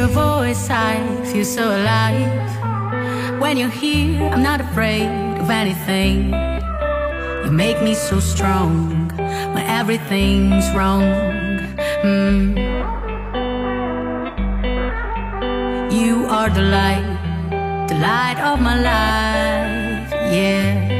your voice, I feel so alive. When you're here, I'm not afraid of anything. You make me so strong when everything's wrong. Mm. You are the light, the light of my life, yeah.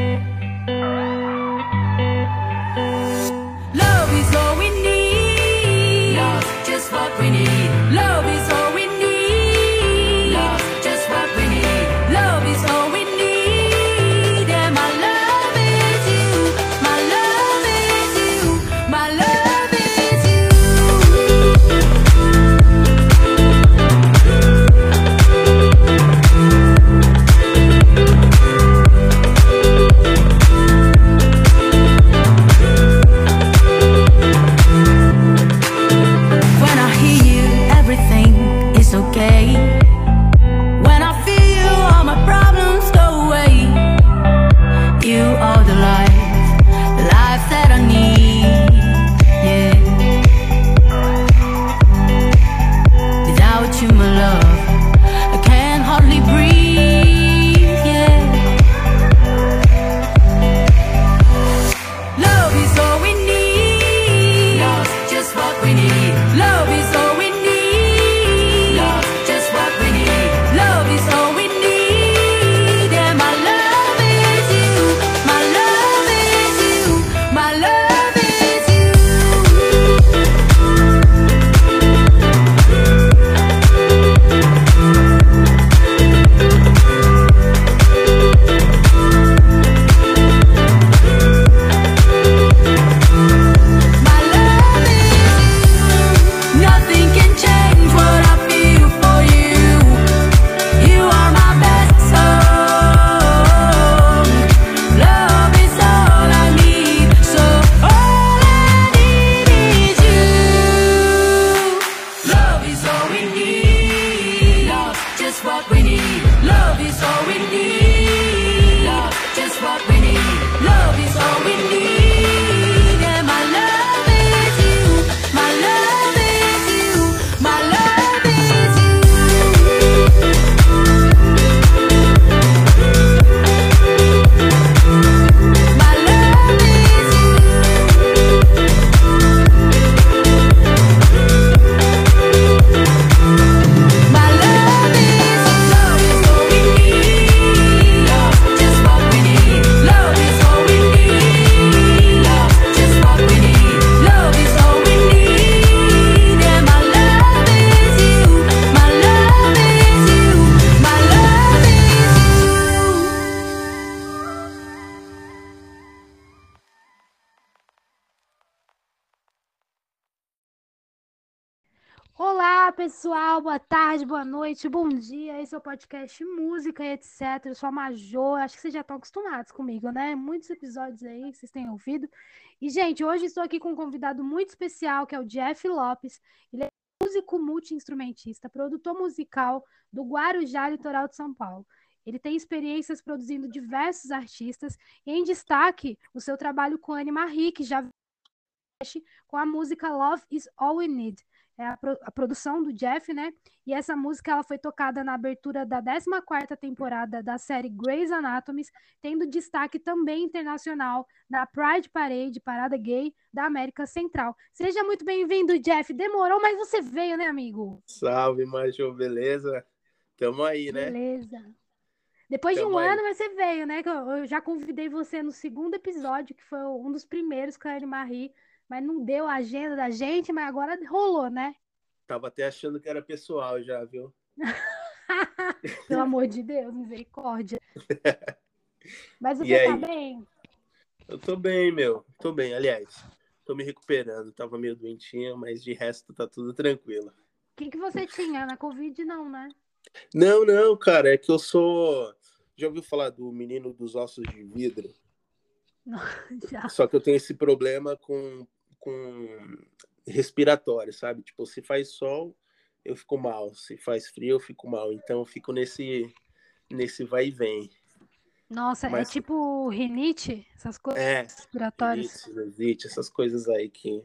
Pessoal, boa tarde, boa noite, bom dia. Esse é o podcast Música e etc. Eu sou a Major, acho que vocês já estão acostumados comigo, né? Muitos episódios aí que vocês têm ouvido. E, gente, hoje estou aqui com um convidado muito especial, que é o Jeff Lopes. Ele é músico multi-instrumentista, produtor musical do Guarujá, litoral de São Paulo. Ele tem experiências produzindo diversos artistas, e em destaque o seu trabalho com Anima Marie, que já com a música Love is All We Need é a, pro- a produção do Jeff, né? E essa música ela foi tocada na abertura da 14ª temporada da série Grey's Anatomy, tendo destaque também internacional na Pride Parade, Parada Gay da América Central. Seja muito bem-vindo, Jeff. Demorou, mas você veio, né, amigo? Salve, Major, beleza? Tamo aí, né? Beleza. Depois de Tamo um aí. ano, mas você veio, né? Eu já convidei você no segundo episódio, que foi um dos primeiros com a Anne Marie, mas não deu a agenda da gente, mas agora rolou, né? Tava até achando que era pessoal já, viu? Pelo amor de Deus, misericórdia. Mas E você tá aí? bem? Eu tô bem, meu. Tô bem, aliás. Tô me recuperando. Tava meio doentinha, mas de resto tá tudo tranquilo. O que que você tinha? Na Covid, não, né? Não, não, cara, é que eu sou. Já ouviu falar do menino dos ossos de vidro? Já. Só que eu tenho esse problema com, com respiratório, sabe? Tipo, se faz sol, eu fico mal. Se faz frio, eu fico mal. Então eu fico nesse, nesse vai e vem. Nossa, é Mas- tipo rinite? Essas coisas É, respiratórias? rinite, sinusite, essas coisas aí que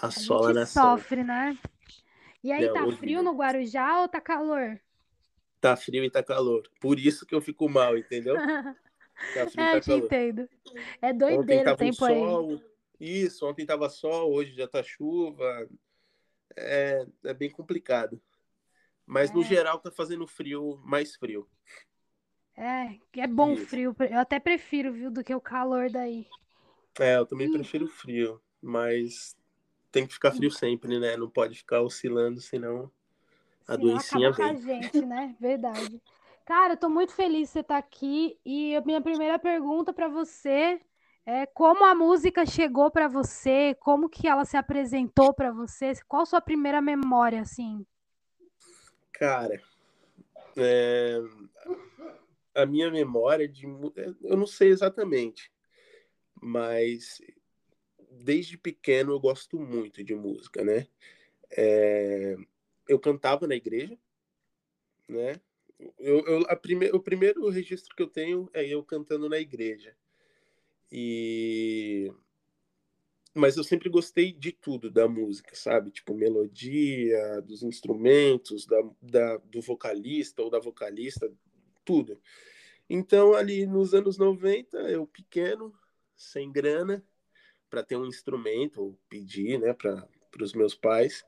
A assola na sofre, né? E aí Não, tá frio no Guarujá ou tá calor? Tá frio e tá calor. Por isso que eu fico mal, entendeu? Tá frio É, e eu tá te calor. entendo. É doideira o tempo aí. Isso, ontem tava sol, hoje já tá chuva. É, é bem complicado. Mas no É. geral tá fazendo frio, mais frio. É, que é bom Isso. frio. Eu até prefiro, viu, do que o calor daí. É, eu também Ih. prefiro frio, mas tem que ficar frio sempre, né? Não pode ficar oscilando, senão a Senão doencinha acaba com a vem. gente, né? Verdade. Cara, eu tô muito feliz de você estar aqui e a minha primeira pergunta pra você é como a música chegou pra você, como que ela se apresentou pra você, qual sua primeira memória, assim? Cara, é, a minha memória de. mu- Eu não sei exatamente, mas desde pequeno eu gosto muito de música, né? É, eu cantava na igreja, né? Eu, eu- a prime, o primeiro registro que eu tenho é eu cantando na igreja. E mas eu sempre gostei de tudo da música, sabe? Tipo, melodia, dos instrumentos, da, da, do vocalista ou da vocalista, tudo. Então, ali nos anos 90, eu pequeno, sem grana, para ter um instrumento, ou pedir, né, para os meus pais,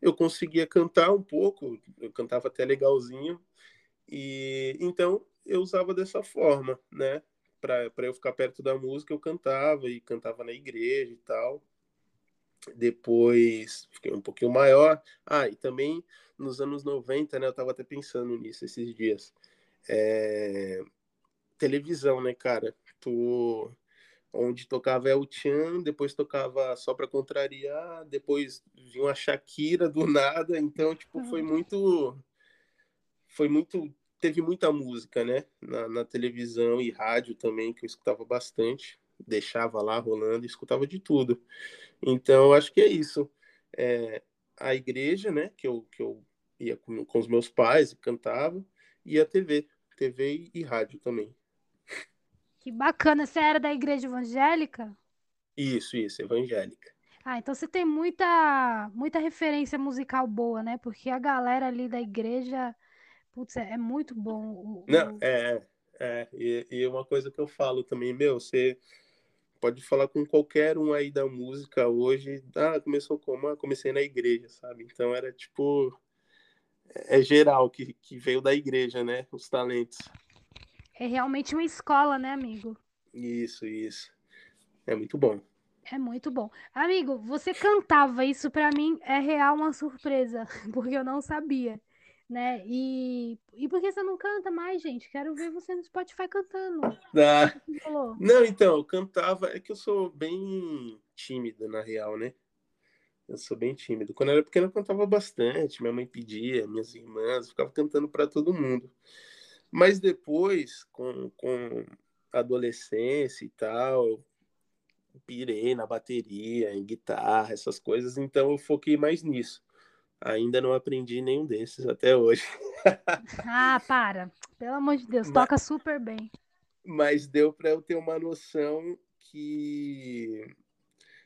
eu conseguia cantar um pouco, eu cantava até legalzinho, e então eu usava dessa forma, né? Para eu ficar perto da música, eu cantava e cantava na igreja e tal. Depois fiquei um pouquinho maior. Ah, e também nos anos 90, né? Eu tava até pensando nisso esses dias. É... Televisão, né, cara? Tu... Onde tocava El Chan, depois tocava Só Pra Contrariar, depois vinha uma Shakira do nada. Então, tipo, foi muito... Foi muito teve muita música, né? Na, na, televisão e rádio também, que eu escutava bastante. Deixava lá rolando, escutava de tudo. Então, acho que é isso. É, a igreja, né? Que eu, que eu ia com, com os meus pais e cantava. E a TV. TV e, rádio também. Que bacana. Você era da igreja evangélica? Isso, isso, evangélica. Ah, então você tem muita, muita referência musical boa, né? Porque a galera ali da igreja Putz, é muito bom. O, Não, é, é. E, e uma coisa que eu falo também, meu, você pode falar com qualquer um aí da música hoje. Ah, começou como? Ah, comecei na igreja, sabe? Então era tipo. É geral que, que veio da igreja, né? Os talentos. É realmente uma escola, né, amigo? Isso, isso. É muito bom. É muito bom. Amigo, você cantava, isso para mim é real uma surpresa, porque eu não sabia né? E, e por que você não canta mais, gente? Quero ver você no Spotify cantando. Ah, não, então, eu cantava, é que eu sou bem tímido, na real, né? Eu sou bem tímido. Quando eu era pequeno, eu cantava bastante. Minha mãe pedia, minhas irmãs, ficava cantando para todo mundo. Mas depois, com, com adolescência e tal, eu pirei na bateria, em guitarra, essas coisas, então eu foquei mais nisso. Ainda não aprendi nenhum desses até hoje. ah, para. Pelo amor de Deus, mas, toca super bem. Mas deu para eu ter uma noção que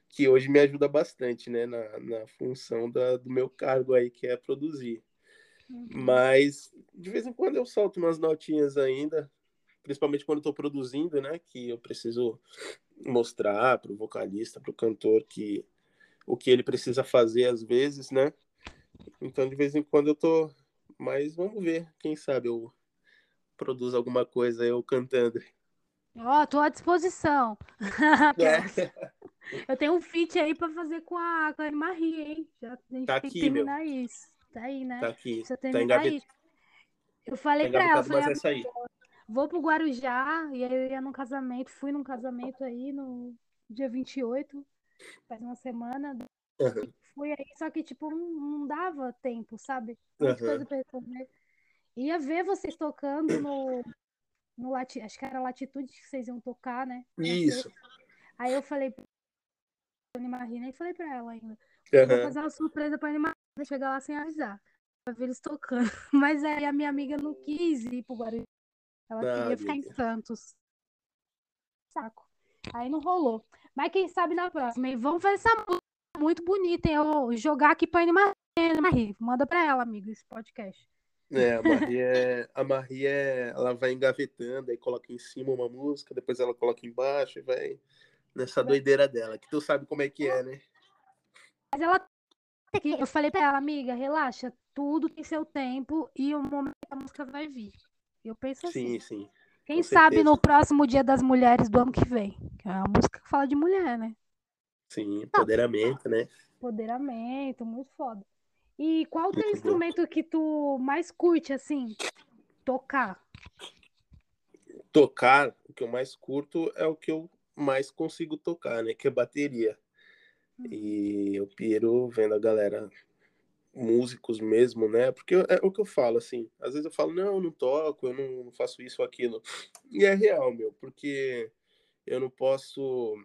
que hoje me ajuda bastante, né, na, na função da, do meu cargo aí, que é produzir. Uhum. Mas de vez em quando eu solto umas notinhas ainda, principalmente quando estou produzindo, né, que eu preciso mostrar para o vocalista, para o cantor que o que ele precisa fazer às vezes, né? Então, de vez em quando eu tô. Mas vamos ver, quem sabe eu produzo alguma coisa eu cantando. Ó, oh, tô à disposição. É. Eu tenho um feat aí pra fazer com a, com a Marie, hein? Já, a gente tá tem aqui, que terminar meu. isso. Tá aí, né? Tá aqui. Precisa Tá terminar engavet... isso. Eu falei tá pra ela, falei, mas aí. vou pro Guarujá, e aí eu ia num casamento, fui num casamento aí no dia 28, faz uma semana. Uhum. Fui aí, só que, tipo, não, não dava tempo, sabe? Uhum. Coisa pra. Ia ver vocês tocando no, no lati... acho que era Latitude que vocês iam tocar, né? Isso. Aí eu falei pra Marina e falei pra ela ainda. Uhum. Vou fazer uma surpresa pra Marina chegar lá sem avisar. Pra ver eles tocando. Mas aí a minha amiga não quis ir pro Guarujá. Ela Ah, queria ficar em amiga. Santos. Saco. Aí não rolou. Mas quem sabe na próxima. E vamos fazer essa música muito bonita, hein? Eu jogar aqui pra. Marie. Manda pra ela, amigo, esse podcast. É, a Marie, é, a Marie é, ela vai engavetando, aí coloca em cima uma música, depois ela coloca embaixo e vai nessa doideira dela, que tu sabe como é que é, né? Mas ela que- eu falei pra ela, amiga, relaxa, tudo tem seu tempo e o momento que a música vai vir. Eu penso assim. Sim, sim. Quem sabe no próximo Dia das Mulheres do ano que vem. Que é uma música que fala de mulher, né? Sim, empoderamento, né? Empoderamento, muito foda. E qual o teu Muito bom. instrumento que tu mais curte, assim, tocar? Tocar, o que eu mais curto é o que eu mais consigo tocar, né? Que é bateria. E eu piro vendo a galera, músicos mesmo, né? Porque é o que eu falo, assim. Às vezes eu falo, não, eu não toco, eu não não faço isso ou aquilo. E é real, meu, porque eu não posso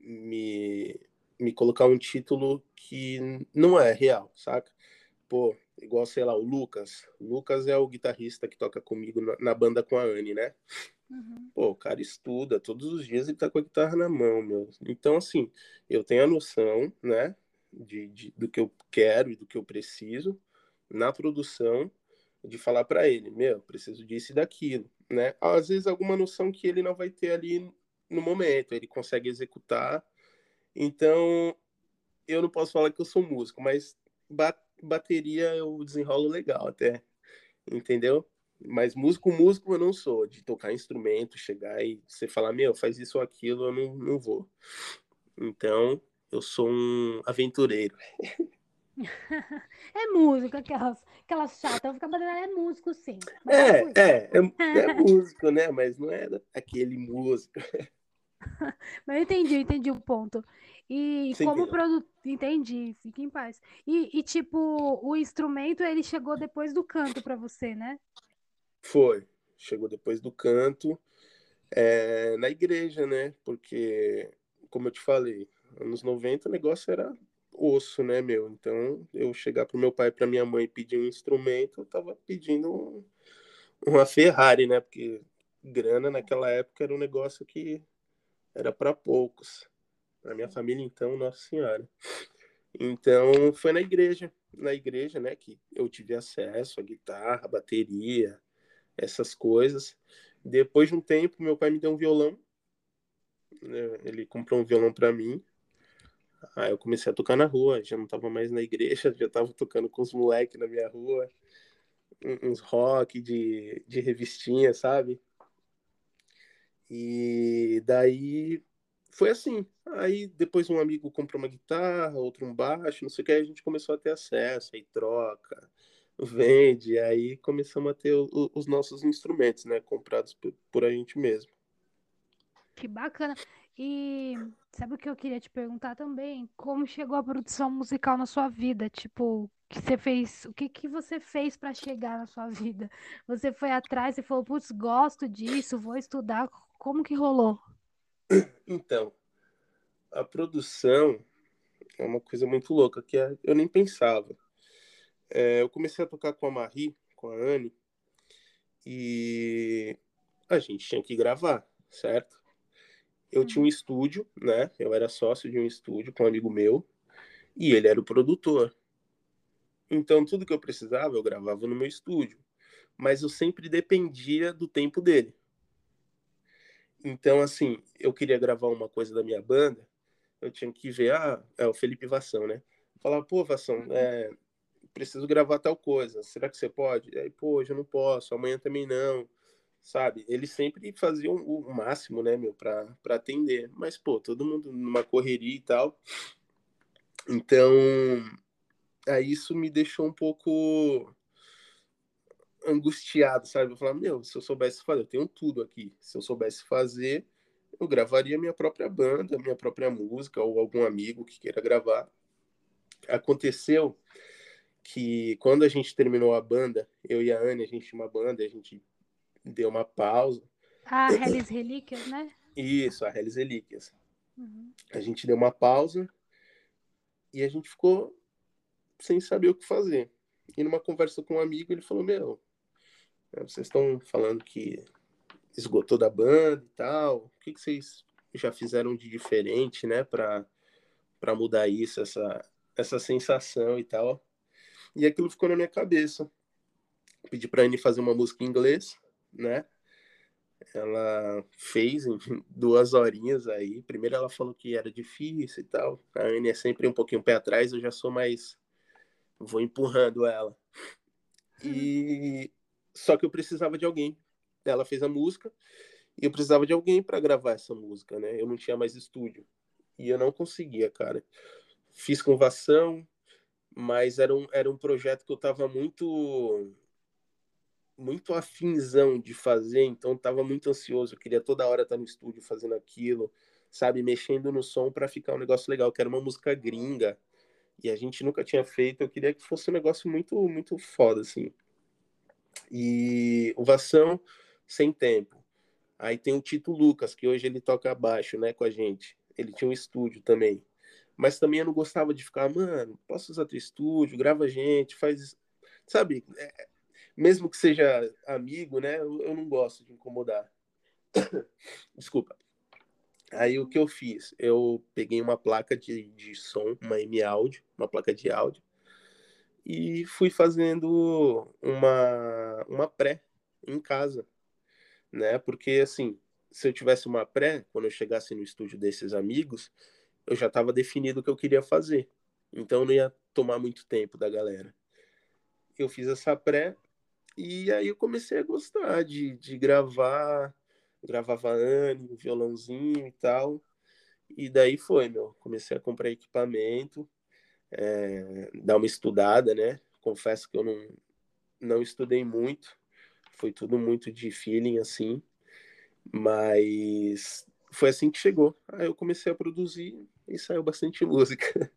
me, me colocar um título que não é real, saca? Pô, igual, sei lá, o Lucas. O Lucas é o guitarrista que toca comigo na, na banda com a Anne, né? Uhum. Pô, o cara estuda, todos os dias ele tá com a guitarra na mão, meu. Então, assim, eu tenho a noção, né, de, de- do que eu quero e do que eu preciso na produção, de falar pra ele, meu, preciso disso e daquilo, né? Às vezes alguma noção que ele não vai ter ali no momento, ele consegue executar. Então, eu não posso falar que eu sou músico, mas ba- bateria eu desenrolo legal até, entendeu? Mas músico, músico eu não sou, de tocar instrumento, chegar e você falar, meu, faz isso ou aquilo, eu não, não vou. Então, eu sou um aventureiro. É música, aquelas, aquelas chatas. Ficar batendo, é músico, sim. É, músico. é, é, é músico, né? Mas não é aquele músico. Mas eu entendi, eu entendi o ponto. E Você como produtor. Entendi, fique em paz. E, e, tipo, o instrumento ele chegou depois do canto pra você, né? Foi. Chegou depois do canto, é, na igreja, né? Porque, como eu te falei, anos 90 o negócio era osso, né, meu? Então, eu chegar pro meu pai e pra minha mãe pedir um instrumento, eu tava pedindo um- uma Ferrari, né? Porque grana naquela época era um negócio que era para poucos. Pra minha família, então, Nossa Senhora. Então, foi na igreja, na igreja, né, que eu tive acesso à guitarra, à bateria, essas coisas. Depois de um tempo, meu pai me deu um violão. né, Ele comprou um violão para mim. Aí eu comecei a tocar na rua, já não tava mais na igreja, já tava tocando com os moleques na minha rua. Uns rock de, de revistinha, sabe? E daí foi assim. Aí depois um amigo comprou uma guitarra, outro um baixo, não sei o que, aí a gente começou a ter acesso, aí troca, vende, aí começamos a ter o- os nossos instrumentos, né, comprados por, por a gente mesmo. Que bacana. E sabe o que eu queria te perguntar também? Como chegou a produção musical na sua vida? Tipo, que você fez, o que que você fez para chegar na sua vida? Você foi atrás e falou, putz, gosto disso, vou estudar. Como que rolou? Então, a produção é uma coisa muito louca, que é- eu nem pensava. É, eu comecei a tocar com a Marie, com a Anne, e a gente tinha que gravar, certo? Eu tinha um estúdio, né? Eu era sócio de um estúdio com um amigo meu, e ele era o produtor. Então, tudo que eu precisava, eu gravava no meu estúdio. Mas eu sempre dependia do tempo dele. Então, assim, eu queria gravar uma coisa da minha banda, eu tinha que ver, ah, é o Felipe Vassão, né? Falava, pô, Vassão, é, preciso gravar tal coisa, será que você pode? Aí, pô, hoje eu não posso, amanhã também não, sabe? Eles sempre faziam o o máximo, né, meu, pra, pra atender. Mas, pô, todo mundo numa correria e tal. Então, aí isso me deixou um pouco angustiado, sabe? Eu falava, meu, se eu soubesse fazer, eu tenho tudo aqui. Se eu soubesse fazer, eu gravaria minha própria banda, minha própria música, ou algum amigo que queira gravar. Aconteceu que quando a gente terminou a banda, eu e a Anne, a gente tinha uma banda, a gente deu uma pausa. Ah, Hellis Relíquias, né? Isso, a Hellis Relíquias. Uhum. A gente deu uma pausa e a gente ficou sem saber o que fazer. E numa conversa com um amigo, ele falou: Meu, vocês estão falando que esgotou da banda e tal. O que, que vocês já fizeram de diferente, né, para para mudar isso, essa, essa sensação e tal? E aquilo ficou na minha cabeça. Pedi pra Anne fazer uma música em inglês, né? Ela fez em duas horinhas aí. Primeiro ela falou que era difícil e tal. A Anne é sempre um pouquinho pé atrás, eu já sou mais. Vou empurrando ela. E só que eu precisava de alguém. Ela fez a música e eu precisava de alguém para gravar essa música, né? Eu não tinha mais estúdio e eu não conseguia, cara. Fiz convação, mas era um, era um projeto que eu tava muito muito afinzão de fazer, então tava muito ansioso, eu queria toda hora estar no estúdio fazendo aquilo, sabe, mexendo no som para ficar um negócio legal, que era uma música gringa, e a gente nunca tinha feito, eu queria que fosse um negócio muito muito foda assim. E ovação sem tempo. Aí tem o Tito Lucas, que hoje ele toca baixo, né, com a gente. Ele tinha um estúdio também. Mas também eu não gostava de ficar, mano, posso usar teu estúdio, grava a gente, faz. Sabe, é, mesmo que seja amigo, né, eu, não gosto de incomodar. Desculpa. Aí o que eu fiz? Eu peguei uma placa de, de som, uma M Audio, uma placa de áudio, e fui fazendo uma, uma pré em casa, né? Porque assim, se eu tivesse uma pré, quando eu chegasse no estúdio desses amigos, eu já estava definido o que eu queria fazer. Então não ia tomar muito tempo da galera. Eu fiz essa pré e aí eu comecei a gostar de, de gravar, gravava Anne, violãozinho e tal. E daí foi, meu. Comecei a comprar equipamento, é, dar uma estudada, né? Confesso que eu não, não estudei muito, foi tudo muito de feeling, assim, mas foi assim que chegou. Aí eu comecei a produzir e saiu bastante música.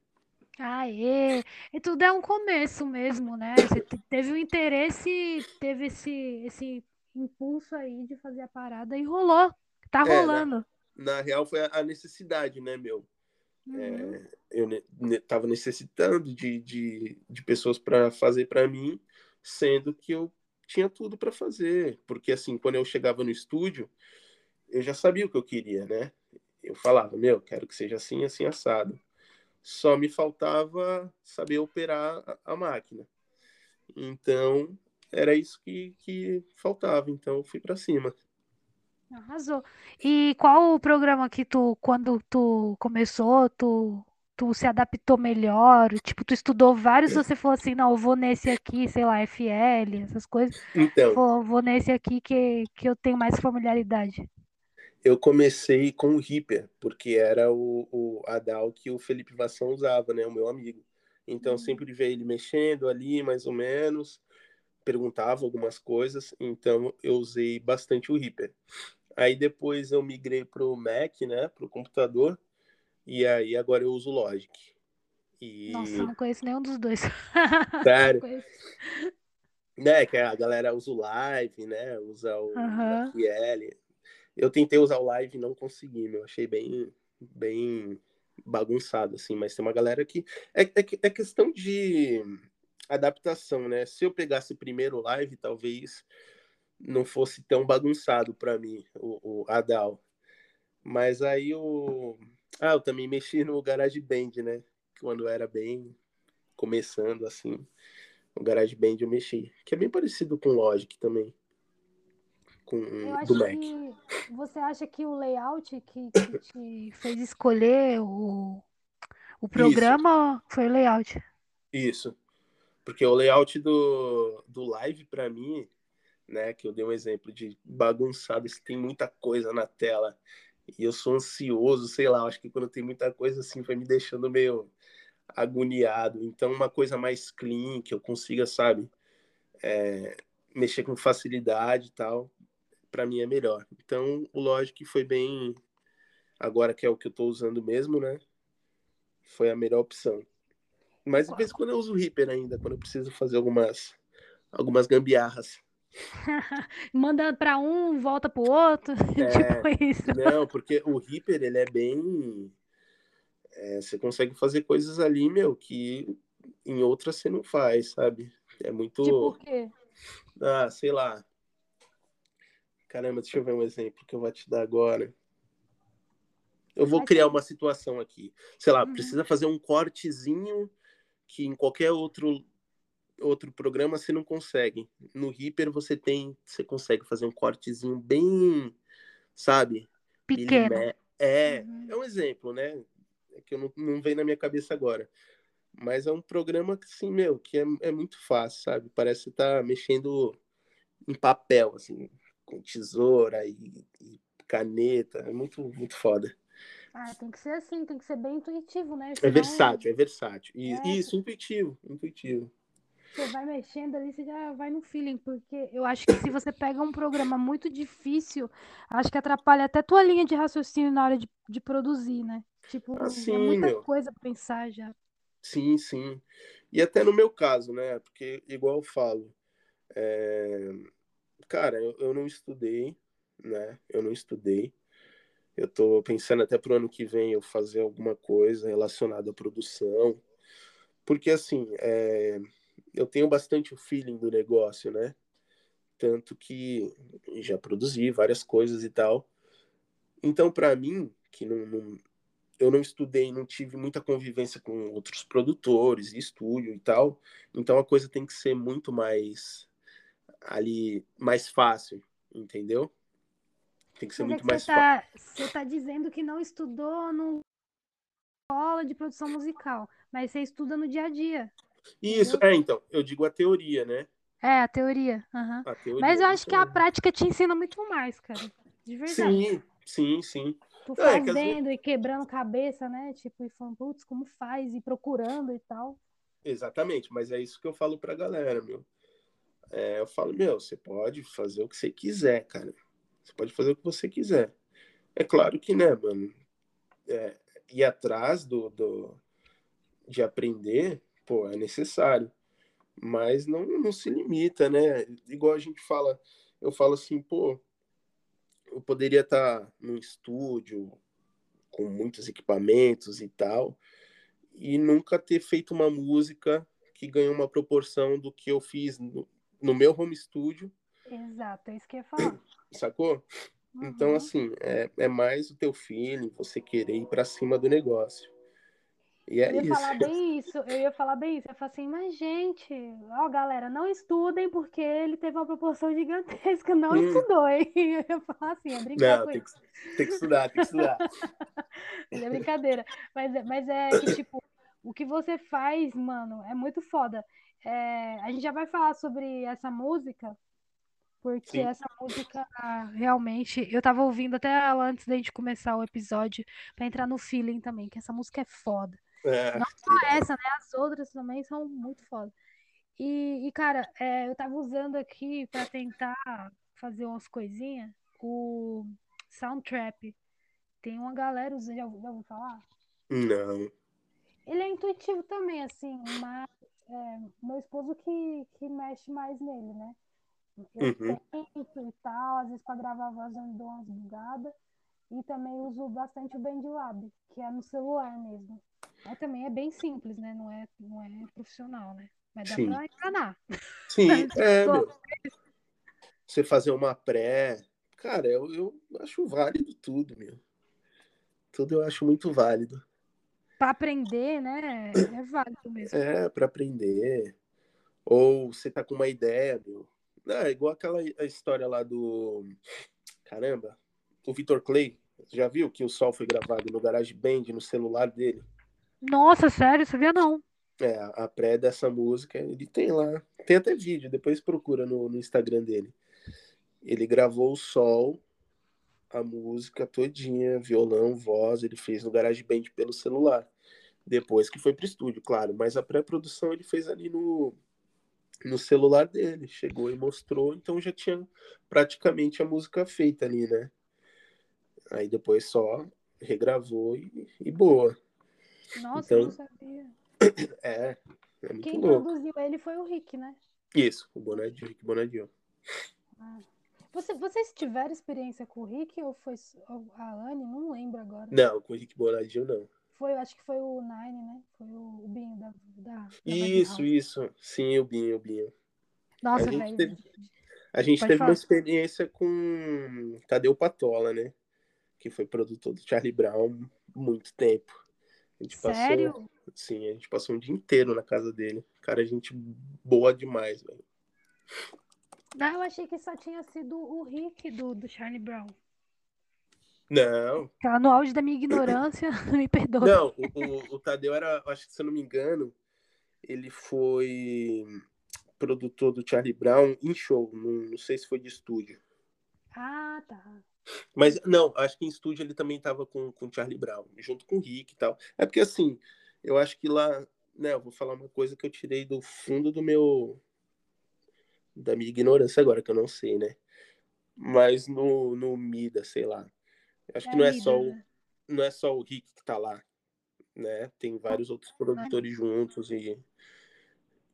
Aê! E tudo é um começo mesmo, né? Você te- teve o interesse, teve esse, esse impulso aí de fazer a parada e rolou. Tá É, né? rolando. Na real, foi a necessidade, né, meu? Uhum. É, eu ne- ne- tava necessitando de, de, de pessoas para fazer para mim, sendo que eu tinha tudo para fazer. Porque, assim, quando eu chegava no estúdio, eu já sabia o que eu queria, né? Eu falava, meu, quero que seja assim, assim, assado. Só me faltava saber operar a, a máquina. Então, era isso que, que faltava. Então, eu fui para cima. Arrasou. E qual o programa que tu, quando tu começou, tu, tu se adaptou melhor? Tipo, tu estudou vários, você falou assim, não, eu vou nesse aqui, sei lá, FL, essas coisas. Então, Vou, vou nesse aqui que, que eu tenho mais familiaridade. eu comecei com o Reaper, porque era o, o Adal que o Felipe Vassão usava, né? O meu amigo. Então, Hum. sempre via ele mexendo ali, mais ou menos, perguntava algumas coisas, então eu usei bastante o Reaper. Aí depois eu migrei pro Mac, né? Pro computador, e aí agora eu uso o Logic. E, Nossa, eu não conheço nenhum dos dois. sério, né? Que a galera usa o Live, né? Usa o Aham. FL. Eu tentei usar o Live e não consegui, meu. Achei bem, bem bagunçado, assim. Mas tem uma galera que... É, é, é questão de adaptação, né? Se eu pegasse primeiro o Live, talvez não fosse tão bagunçado para mim, o, o Adal. Mas aí o... Ah, eu também mexi no GarageBand, né? Quando era bem começando, assim. O GarageBand eu mexi. Que é bem parecido com Logic também. Com Eu do Mac. você acha que o layout que, que te fez escolher o, o programa foi o layout. Isso. Porque o layout do, do live, para mim, né, que eu dei um exemplo de bagunçado, se tem muita coisa na tela e eu sou ansioso, sei lá, acho que quando tem muita coisa assim, vai me deixando meio agoniado. Então, uma coisa mais clean, que eu consiga, sabe, é, mexer com facilidade e tal, para mim é melhor. Então, o Logic foi bem, agora que é o que eu tô usando mesmo, né, foi a melhor opção. Mas de vez em quando eu uso o Reaper ainda, quando eu preciso fazer algumas, algumas gambiarras. Manda pra um, volta pro outro. tipo isso. Não, porque o Reaper, ele é bem. é, você consegue fazer coisas ali, meu, que em outras você não faz, sabe? É muito. Tipo o quê? Ah, sei lá. Caramba, deixa eu ver um exemplo que eu vou te dar agora. Eu vou criar uma situação aqui. Sei lá, Uhum. precisa fazer um cortezinho que em qualquer outro outro programa você não consegue. No Reaper você tem, você consegue fazer um cortezinho bem, sabe? Pequeno. É, Uhum. é um exemplo, né? É que eu não, não vem na minha cabeça agora. Mas é um programa que, assim, meu, que é, é muito fácil, sabe? Parece que tá mexendo em papel, assim, com tesoura e, e caneta. É muito, muito foda. Ah, tem que ser assim, tem que ser bem intuitivo, né? É Senão versátil, é versátil. E, É. Isso, intuitivo, intuitivo. Você vai mexendo ali, você já vai no feeling, porque eu acho que se você pega um programa muito difícil, acho que atrapalha até tua linha de raciocínio na hora de, de produzir, né? Tipo, Ah, é muita meu. coisa pra pensar já. Sim, sim. E até no meu caso, né? Porque, igual eu falo, é, cara, eu, eu não estudei, né? Eu não estudei. Eu tô pensando até pro ano que vem eu fazer alguma coisa relacionada à produção. Porque, assim, é, eu tenho bastante o feeling do negócio, né? Tanto que já produzi várias coisas e tal. Então, para mim, que não, não- eu não estudei, não tive muita convivência com outros produtores, estúdio e tal, então a coisa tem que ser muito mais ali, mais fácil, entendeu? Tem que ser Mas é muito que mais você fácil. tá, você tá dizendo que não estudou no escola de produção musical, mas você estuda no dia a dia. Isso, é, então, eu digo a teoria, né? É, a teoria. aham. A teoria. Mas eu acho que a então- prática te ensina muito mais, cara. De verdade. Sim, sim, sim. Tu É, que fazendo e quebrando cabeça, né? Tipo, e falando, putz, como faz? E procurando e tal. Exatamente, mas é isso que eu falo pra galera, meu. É, eu falo, meu, você pode fazer o que você quiser, cara. Você pode fazer o que você quiser. É claro que, né, mano, é, ir atrás do, do, de aprender, pô, é necessário. Mas não, não se limita, né? Igual a gente fala, eu falo assim, pô, eu poderia estar num estúdio com muitos equipamentos e tal, e nunca ter feito uma música que ganhou uma proporção do que eu fiz no, no meu home studio, Exato, é isso que eu ia falar. sacou? Então, Uhum. assim, é, é mais o teu feeling, você querer ir pra cima do negócio. E é Eu ia isso. falar bem isso, eu ia falar bem isso. Eu falar assim, mas gente, ó, galera, não estudem porque ele teve uma proporção gigantesca, não Hum. estudou, hein? Eu ia falar assim, é brincar Não, tem que, tem que estudar, tem que estudar. É brincadeira. Mas, é- mas é que, tipo, o que você faz, mano, é muito foda. É, a gente já vai falar sobre essa música, porque Sim. essa música realmente. Eu tava ouvindo até ela antes da gente começar o episódio, pra entrar no feeling também, que essa música é foda. É, Não só essa, né? As outras também são muito foda. E, e, cara, é, eu tava usando aqui pra tentar fazer umas coisinhas o Soundtrap. Tem uma galera usando, já, já ouviu falar? não. Ele é intuitivo também, assim, mas é, meu esposo que, que mexe mais nele, né? Eu Uhum. tento e tal, às vezes pra gravar a voz eu dou umas bugadas. E também uso bastante o BandLab, que é no celular mesmo. Mas também é bem simples, né? Não é, não é profissional, né? Mas dá Sim. pra enganar. Sim, é, meu. Você fazer uma pré. Cara, eu, eu acho válido tudo, meu. Tudo eu acho muito válido. Pra aprender, né? É válido mesmo. É, pra aprender. Ou você tá com uma ideia, meu. Ah, igual aquela a história lá do. Caramba, o Vitor Clay. Você já viu que o sol foi gravado no GarageBand, no celular dele? Nossa, sério? Sabia não. É, a a pré dessa música, ele tem lá. Tem até vídeo, depois procura no, no Instagram dele. Ele gravou o sol, a música todinha, violão, voz, ele fez no GarageBand pelo celular. Depois que foi pro estúdio, claro. Mas a pré-produção ele fez ali no, no celular dele. Chegou e mostrou, então já tinha praticamente a música feita ali, né? Aí depois só regravou e, e boa. Nossa, eu não Então, sabia. É, é muito Quem louco. produziu ele foi o Rick, né? Isso, o Bonadinho, Rick Bonadinho. Você, vocês tiveram experiência com o Rick ou foi a Anne? Não lembro agora. Não, com o Rick Bonadinho não. Foi, acho que foi o Nine, né? Foi o, o Binho da, da, da Isso, isso. Sim, o Binho, o Binho. Nossa, a gente velho. teve- A gente Pode teve falar. uma experiência com Tadeu Patola, né? Que foi produtor do Charlie Brown muito tempo. A gente passou, Sério? sim, a gente passou um dia inteiro na casa dele. Cara, gente boa demais, velho. Não, eu achei que só tinha sido o Rick do, do Charlie Brown. Não, Tá no auge da minha ignorância, me perdoa. não, o, o, o Tadeu era, acho que se eu não me engano, ele foi produtor do Charlie Brown em show, não, não sei se foi de estúdio. Ah, tá. Mas não, acho que em estúdio ele também tava com com o Charlie Brown, junto com o Rick e tal. É porque assim, eu acho que lá, né, eu vou falar uma coisa que eu tirei do fundo do meu da minha ignorância agora, que eu não sei, né? Mas no, no Mida, sei lá. Acho que não é só o, né? não é só o Rick que tá lá, né? Tem vários outros produtores juntos e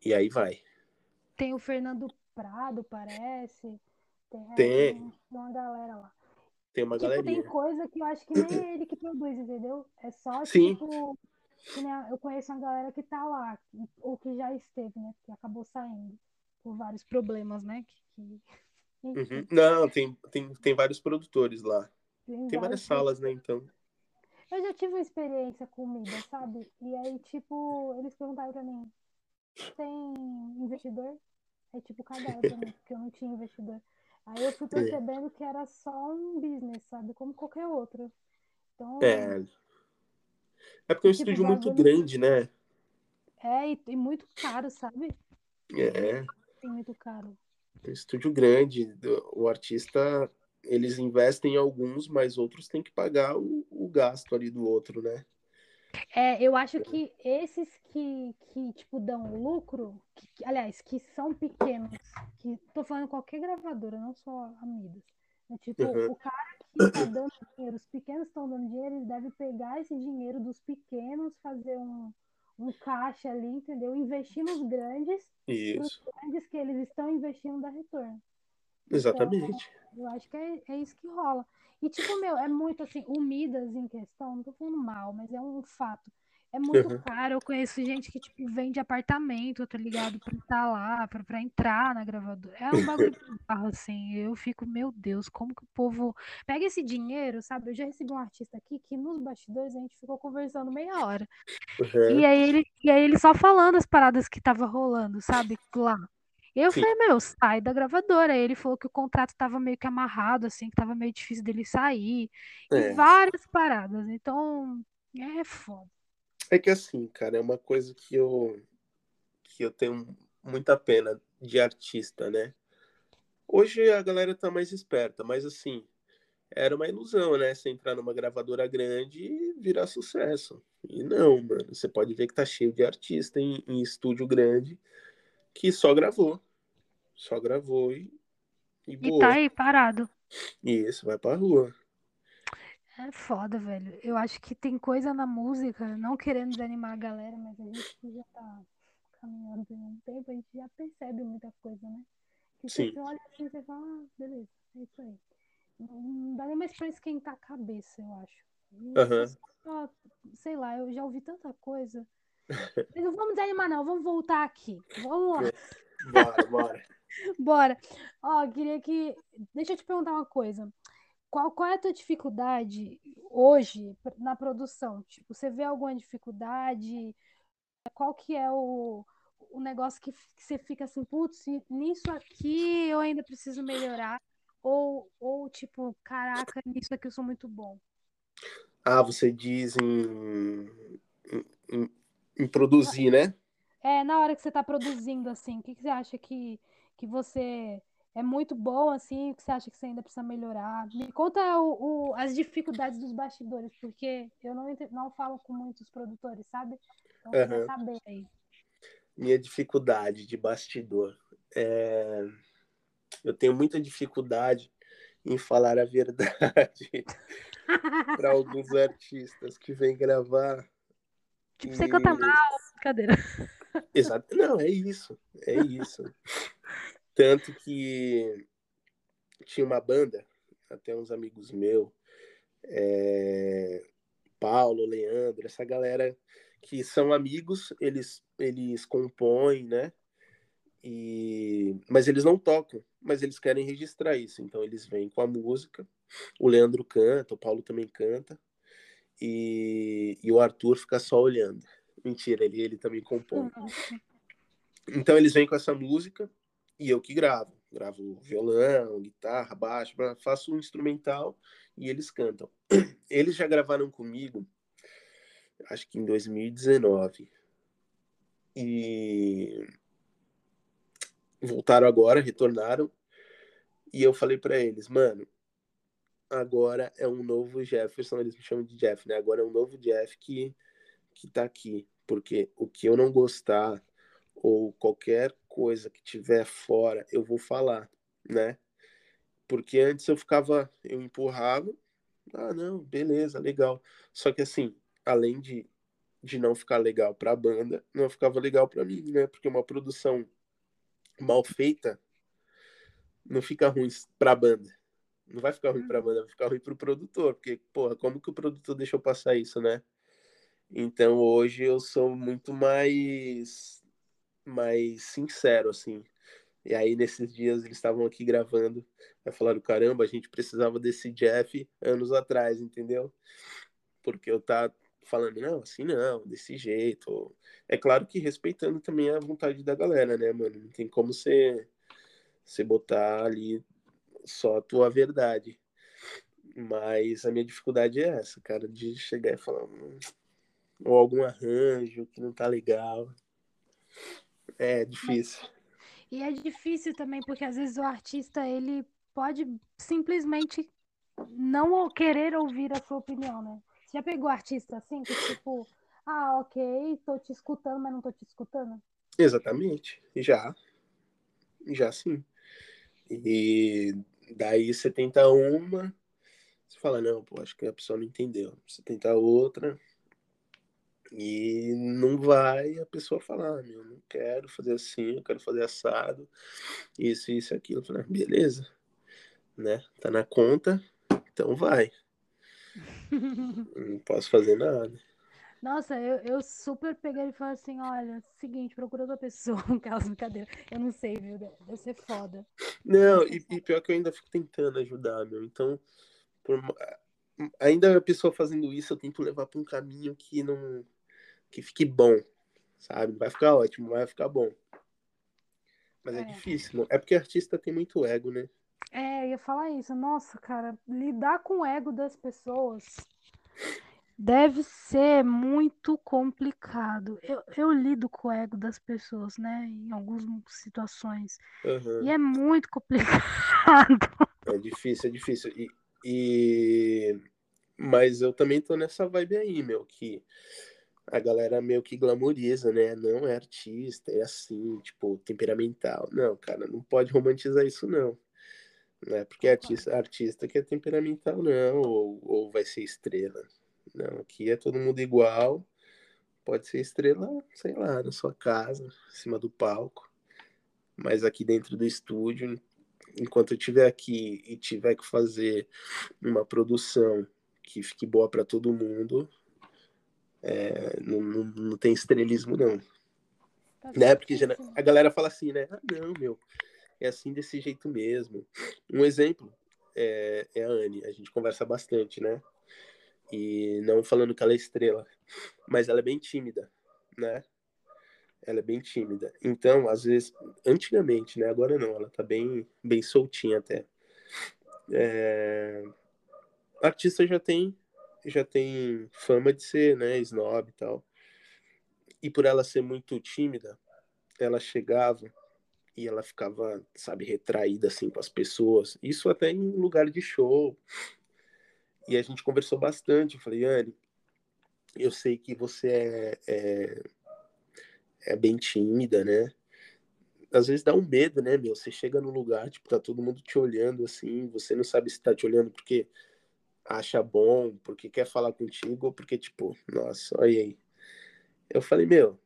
e aí vai. Tem o Fernando Prado, parece. É, Tem. tem uma galera lá. Tem uma Tipo, tem galerinha. coisa que eu acho que nem é ele que produz, entendeu? É só, Sim. tipo, a- eu conheço uma galera que tá lá, ou que já esteve, né? Que acabou saindo por vários problemas, né? Que, que- Uhum. Não, tem, tem, tem vários produtores lá. tem Tem várias salas, né? Então. Eu já tive uma experiência com Mida, sabe? E aí, tipo, eles perguntaram pra mim, tem investidor? Aí, tipo, pra mim, porque eu não tinha investidor. Aí eu fui percebendo que era só um business, sabe? Como qualquer outro. Então, É. É porque é um Tipo, estúdio muito grande, né? é, e, e muito caro, sabe? É. Muito caro. Um estúdio grande. O artista, eles investem em alguns, mas outros têm que pagar o, o gasto ali do outro, né? É, eu acho que esses que, que tipo, dão lucro, que- que- aliás, que são pequenos, que tô falando qualquer gravadora, não só a Midas. É tipo, Uhum. o cara que tá dando dinheiro, os pequenos estão dando dinheiro, eles devem pegar esse dinheiro dos pequenos, fazer um, um caixa ali, entendeu? Investir nos grandes, Isso. grandes que eles estão investindo dá retorno. Exatamente. Eu acho que é, é isso que rola. E, tipo, meu, é muito assim, o Midas em questão, não tô falando mal, mas é um fato. É muito Uhum. caro. Eu conheço gente que, tipo, vende apartamento, tá ligado? Pra estar lá, pra, pra entrar na gravadora. É um bagulho bizarro, assim. Eu fico, meu Deus, como que o povo pega esse dinheiro, sabe? Eu já recebi um artista aqui que nos bastidores a gente ficou conversando meia hora. Uhum. E aí ele, e aí ele só falando as paradas que tava rolando, sabe? Lá. E eu Sim. falei, meu, sai da gravadora. Aí ele falou que o contrato tava meio que amarrado, assim, que tava meio difícil dele sair. E É. várias paradas. Então, é foda. É que assim, cara, é uma coisa que eu que eu tenho muita pena de artista, né? Hoje a galera tá mais esperta, mas assim, era uma ilusão, né? Você entrar numa gravadora grande e virar sucesso. E não, mano. Você pode ver que tá cheio de artista em, em estúdio grande que só gravou. Só gravou e, e E tá aí parado. Isso, vai pra rua. É foda, velho. Eu acho que tem coisa na música, não querendo desanimar a galera, mas a gente que já tá caminhando por um tempo, a gente já percebe muita coisa, né? Que Sim. você olha assim e você fala, ah, beleza, é isso aí. Não, dá nem mais pra esquentar a cabeça, eu acho. Só- sei lá, eu já ouvi tanta coisa. Mas não vamos desanimar, não, vamos voltar aqui. Vamos lá. Bora, bora. Bora. Ó, queria que. Deixa eu te perguntar uma coisa. Qual, qual é a tua dificuldade hoje na produção? Tipo, você vê alguma dificuldade? Qual que é o, o negócio que, que você fica assim, putz, nisso aqui eu ainda preciso melhorar? Ou, ou tipo, caraca, nisso aqui eu sou muito bom. Ah, você diz em, em, em- produzir, né? É, na hora que você tá produzindo, assim, o que, que você acha que, que você é muito bom, assim, o que você acha que você ainda precisa melhorar? Me conta o, o- as dificuldades dos bastidores, porque eu não, não falo com muitos produtores, sabe? Então, queria Aham. saber aí. Minha dificuldade de bastidor. É... Eu tenho muita dificuldade em falar a verdade para alguns artistas que vêm gravar. Tipo, você canta e- mal, brincadeira. Exato. Não, é isso. É isso. Tanto que tinha uma banda, até uns amigos meus, é, Paulo, Leandro, essa galera que são amigos, eles, eles compõem, né? E... Mas eles não tocam, mas eles querem registrar isso. Então eles vêm com a música. O Leandro canta, o Paulo também canta. e, e o Arthur fica só olhando. Mentira, ele, ele também compõe. Então eles vêm com essa música e eu que gravo. Gravo violão, guitarra, baixo, faço um instrumental e eles cantam. Eles já gravaram comigo, acho que em 2019. E voltaram agora, retornaram. E eu falei para eles, mano, agora é um novo Jefferson, eles me chamam de Jeff, né? Agora é um novo Jeff que, que tá aqui. Porque o que eu não gostar ou qualquer coisa que tiver fora, eu vou falar, né? Porque antes eu ficava, eu empurrava, ah, não, beleza, legal. Só que assim, além de, de não ficar legal para a banda, não ficava legal para mim, né? Porque uma produção mal feita não fica ruim para a banda. Não vai ficar ruim para a banda, vai ficar ruim para o produtor, porque, porra, como que o produtor deixou passar isso, né? Então hoje eu sou muito mais mais sincero assim. E aí nesses dias eles estavam aqui gravando, aí falaram caramba, a gente precisava desse Jeff anos atrás, entendeu? Porque eu tá falando não, assim não, desse jeito. É claro que respeitando também a vontade da galera, né, mano? Não tem como você você botar ali só a tua verdade. Mas a minha dificuldade é essa, cara, de chegar e falar, hum, ou algum arranjo que não tá legal. É difícil. E é difícil também, porque às vezes o artista, ele pode simplesmente não querer ouvir a sua opinião, né? Já pegou artista assim, que tipo, ah, ok, tô te escutando, mas não tô te escutando? Exatamente, já. Já sim. E daí você tenta uma, você fala, não, pô, acho que a pessoa não entendeu. Você tenta outra, e não vai a pessoa falar, meu, não quero fazer assim, eu quero fazer assado, isso, isso, aquilo. falei, ah, beleza, né? Tá na conta, então vai. não posso fazer nada. Nossa, eu, eu super peguei e falei assim, olha, seguinte, procura outra pessoa, aquelas brincadeiras. Eu não sei, viu? Deve ser foda. Não, e, e pior que eu ainda fico tentando ajudar, meu. Então, por, ainda a pessoa fazendo isso, eu tento levar para um caminho que não que fique bom, sabe? Vai ficar ótimo, vai ficar bom. Mas é, é difícil, é porque artista tem muito ego, né? É, eu ia falar isso. Nossa, cara, lidar com o ego das pessoas deve ser muito complicado. Eu, eu lido com o ego das pessoas, né? Em algumas situações. Uhum. E é muito complicado. É difícil, é difícil. E, e... Mas eu também tô nessa vibe aí, meu, que a galera meio que glamoriza, né? Não é artista, é assim, tipo, temperamental. Não, cara, não pode romantizar isso, não. Não é porque é artista, artista que é temperamental, não, ou, ou vai ser estrela. Não, aqui é todo mundo igual. Pode ser estrela, sei lá, na sua casa, em cima do palco. Mas aqui dentro do estúdio, enquanto eu estiver aqui e tiver que fazer uma produção que fique boa para todo mundo, é, não, não, não, tem estrelismo, não. Tá né? Porque já, a galera fala assim, né? Ah, não, meu, é assim desse jeito mesmo. Um exemplo é, é a Anne, a gente conversa bastante, né? E não falando que ela é estrela, mas ela é bem tímida, né? Ela é bem tímida. Então, às vezes, antigamente, né? Agora não, ela tá bem, bem soltinha até. É... Artista já tem já tem fama de ser, né, snob e tal. E por ela ser muito tímida, ela chegava e ela ficava, sabe, retraída assim com as pessoas. Isso até em lugar de show. E a gente conversou bastante. Eu falei, Anne, eu sei que você é, é, é, bem tímida, né? Às vezes dá um medo, né, meu? Você chega no lugar, tipo, tá todo mundo te olhando assim, você não sabe se tá te olhando porque acha bom, porque quer falar contigo, ou porque, tipo, nossa, olha aí. Eu falei, meu,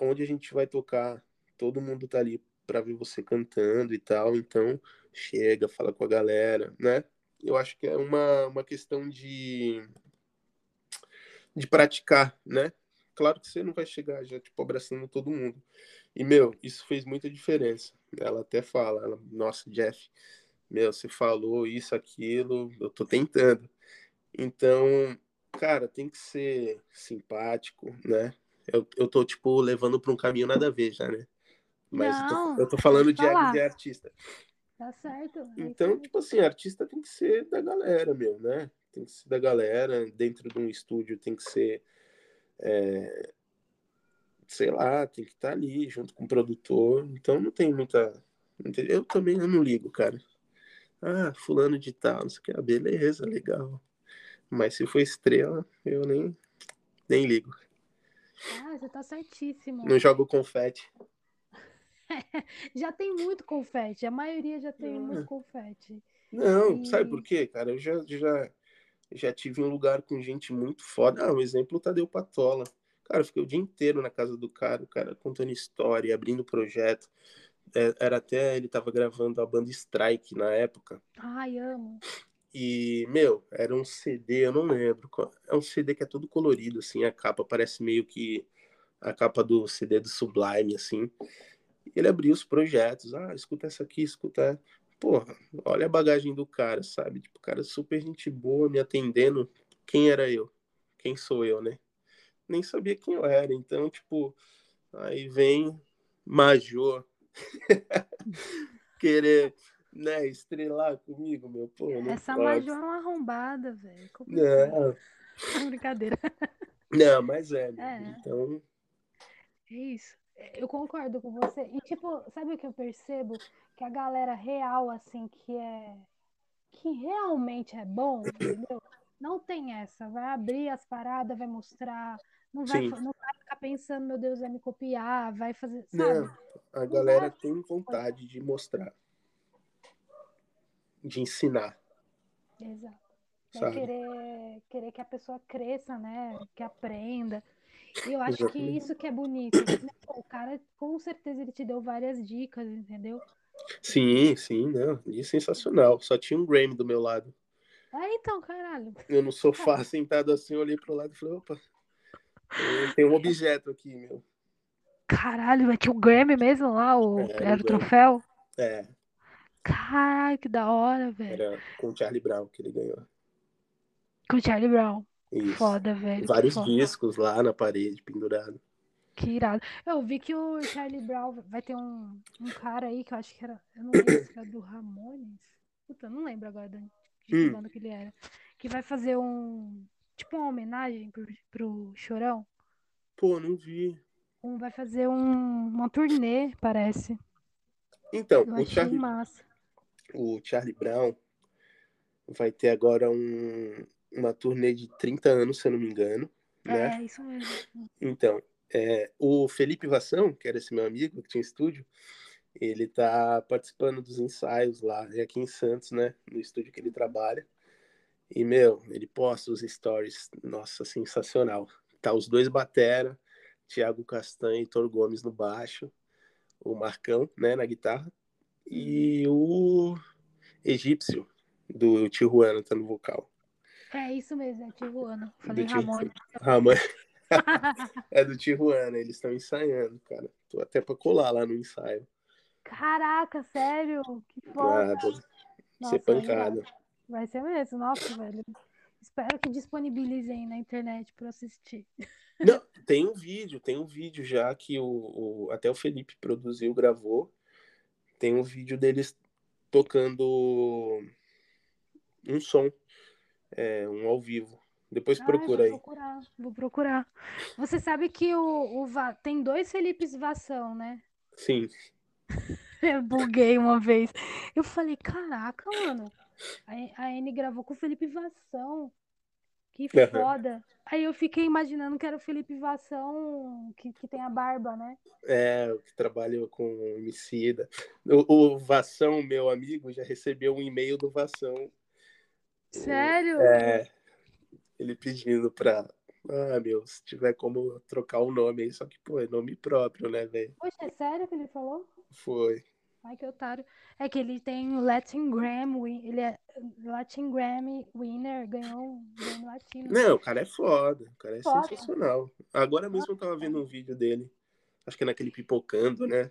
onde a gente vai tocar, todo mundo tá ali pra ver você cantando e tal, então chega, fala com a galera, né? Eu acho que é uma, uma questão de, de praticar, né? Claro que você não vai chegar já, tipo, abraçando todo mundo. E, meu, isso fez muita diferença. Ela até fala, ela, nossa, Jeff, meu, você falou isso, aquilo, eu tô tentando. Então, Cara, tem que ser simpático, né? Eu, eu tô, tipo, levando pra um caminho nada a ver já, né? Mas eu Não, tô, eu tô falando de de artista. Tá certo. é Então, tipo assim, artista tem que ser da galera, meu, né? Tem que ser da galera, dentro de um estúdio tem que ser, é, sei lá, tem que estar ali junto com o produtor. Então não tem muita. Eu também eu não ligo, cara. Ah, fulano de tal, não sei o que. Ah, beleza, legal. Mas se for estrela, eu nem, nem ligo. Ah, você tá certíssimo. Não jogo confete. Já tem muito confete. A maioria já tem Ah. muito confete. Não, E- sabe por quê, cara? Eu já, já, já tive um lugar com gente muito foda. Ah, um exemplo, o Tadeu Patola. Cara, eu fiquei o dia inteiro na casa do cara, o cara contando história, abrindo projeto. É, Era até, ele tava gravando a banda Strike na época. Ai, amo. E, meu, era um CD, eu não lembro. É um CD que é todo colorido, assim, a capa parece meio que a capa do CD do Sublime, assim. Ele abriu os projetos. Ah, escuta essa aqui, escuta. Porra, olha a bagagem do cara, sabe? Tipo, cara super gente boa, me atendendo. Quem era eu? Quem sou eu, né? Nem sabia quem eu era. Então, tipo, aí vem Major querer, né, estrelar comigo, meu. Pô, não Essa pode. Major é uma arrombada, velho. Complicado. Não, Brincadeira. não, mas é. É. Então, É isso. Eu concordo com você. E, tipo, sabe o que eu percebo? Que a galera real, assim, que é. Que realmente é bom, entendeu? Não tem essa. Vai abrir as paradas, vai mostrar. Não vai, Sim. não vai pensando, meu Deus, vai me copiar, vai fazer. Sabe? não, a galera dá. tem vontade de mostrar, de ensinar, Exato. É querer, querer que a pessoa cresça, né? Que aprenda. E eu acho que isso que é bonito. O cara, com certeza, ele te deu várias dicas, entendeu? Sim, sim, não, e sensacional. Só tinha um Grammy do meu lado. É, então, caralho. Eu no sofá, sentado assim, eu olhei pro lado e falei, opa, tem- um objeto aqui, meu. Caralho, tinha o Grammy mesmo lá, o, É, era o troféu? É, Caralho, que da hora, velho. era com o Charlie Brown que ele ganhou. Com o Charlie Brown. Isso. Foda, velho. Vários foda. discos lá na parede, pendurado. Que irado. Eu vi que o Charlie Brown vai ter um, um cara aí que eu acho que era. Eu não lembro se era do Ramones. Puta, eu não lembro agora de de que Hum. banda que ele era. Que vai fazer um. Tipo uma homenagem pro, pro Chorão. Pô, não vi. Um, vai fazer um, uma turnê, parece. Então, Eu o Charlie, massa. o Charlie Brown vai ter agora um, uma turnê de 30 anos, se eu não me engano, né? É, isso mesmo. Então, é, o Felipe Vassão, que era esse meu amigo que tinha estúdio, ele tá participando dos ensaios lá é aqui em Santos, né? No estúdio que ele trabalha. E, meu, ele posta os stories. Nossa, sensacional. Tá os dois batera, Thiago Castanho e Thor Gomes no baixo, o Marcão, né, na guitarra, e o Egípcio, do Tijuana, tá no vocal. É isso mesmo, é Tijuana. Falei Do Ramones. Ramon. é do Tijuana, eles estão ensaiando, cara. Tô até pra colar lá no ensaio. Caraca, sério? Que foda. ser Nossa, é pancada. Vai ser mesmo, nossa, velho. Espero que disponibilizem na internet pra eu assistir. Não, tem um vídeo, tem um vídeo já que o, o- até o Felipe produziu, gravou. Tem um vídeo deles tocando um som, é, um ao vivo. Depois Ah, procura eu vou aí. procurar, vou procurar. Você sabe que o, o Va- tem dois Felipes Vação, né? Sim, Eu buguei uma vez. Eu falei, caraca, mano. A, a Anne gravou com o Felipe Vação. Que Aham. foda. Aí eu fiquei imaginando que era o Felipe Vação que, que tem a barba, né? é, o que trabalha com homicida. O, o Vação, meu amigo, já recebeu um e-mail do Vação. Sério? É, ele pedindo pra. Ah, meu, se tiver como trocar o nome aí, só que, pô, é nome próprio, né, velho? Poxa, é sério que ele falou? Foi. Ai, que otário. É que ele tem o Latin Grammy, ele é Latin Grammy winner, ganhou um Grammy Latino. Não, o cara é foda, o cara é Foda. sensacional. Agora mesmo eu tava vendo um vídeo dele, acho que é naquele Pipocando, né?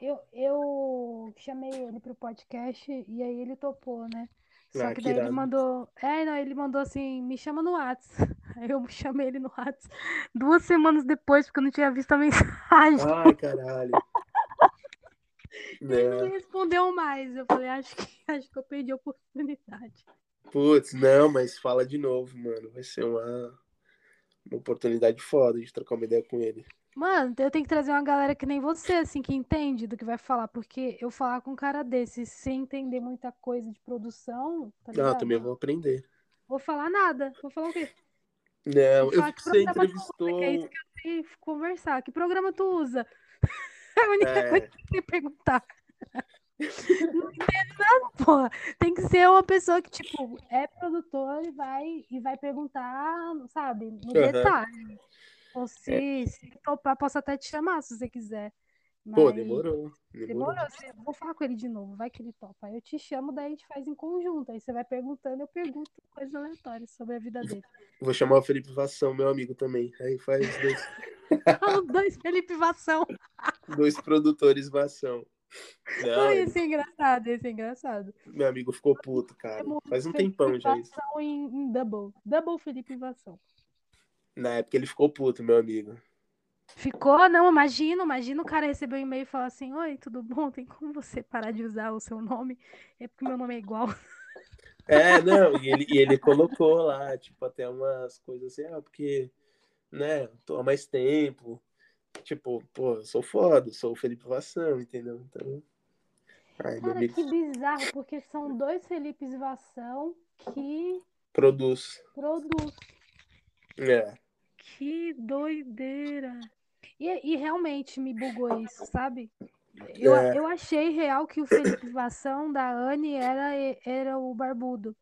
Eu, eu chamei ele pro podcast e aí ele topou, né? Só Ah, que que daí ele irado. mandou. É, não, ele mandou assim, me chama no Whats. Aí eu chamei ele no Whats duas semanas depois, porque eu não tinha visto a mensagem. Ai, caralho. Ele não Né? me respondeu mais. Eu falei, acho que, acho que eu perdi a oportunidade. Putz, não, mas fala de novo, mano. Vai ser uma, uma oportunidade foda de trocar uma ideia com ele. Mano, eu tenho que trazer uma galera que nem você, assim, que entende do que vai falar, porque eu falar com um cara desse sem entender muita coisa de produção, tá Ah, ligado? também vou aprender. Vou falar nada. Vou falar o quê? Não, Vou eu vi que você entrevistou. que é isso que eu sei conversar. Que programa tu usa? É a única coisa É, que eu sei perguntar. Não entendo nada, porra. Tem que ser uma pessoa que, tipo, é produtor e vai, e vai perguntar, sabe, no detalhe. Ou É. se, se topar, posso até te chamar se você quiser. Pô, Mas demorou. Demorou. demorou. você- Vou falar com ele de novo, vai que ele topa. Aí eu te chamo, daí a gente faz em conjunto. Aí você vai perguntando, eu pergunto coisas aleatórias sobre a vida dele. Vou chamar o Felipe Vassão, meu amigo também. Aí faz dois, dois Felipe Vassão. dois produtores Vassão. Não, Ai, esse é engraçado, esse é engraçado. meu amigo ficou puto, cara. Faz um tempão já isso. Em, em double. Double Felipe Vassão. Na época ele ficou puto, meu amigo. Ficou? Não, imagina, imagina o cara receber um e-mail e falar assim, Oi, tudo bom? Tem como você parar de usar o seu nome? É porque meu nome é igual. É, não, e ele, e ele colocou lá, tipo, até umas coisas assim, ah, porque, né, tô há mais tempo. Tipo, pô, eu sou foda, sou o Felipe Vassão, entendeu? Então. Ai, Cara, amigo que bizarro, porque são dois Felipes Vassão que produz. produz. É. Que doideira. E, e realmente me bugou isso, sabe? Eu, É. eu achei real que o Felipe Vassão da Anne era, era o barbudo.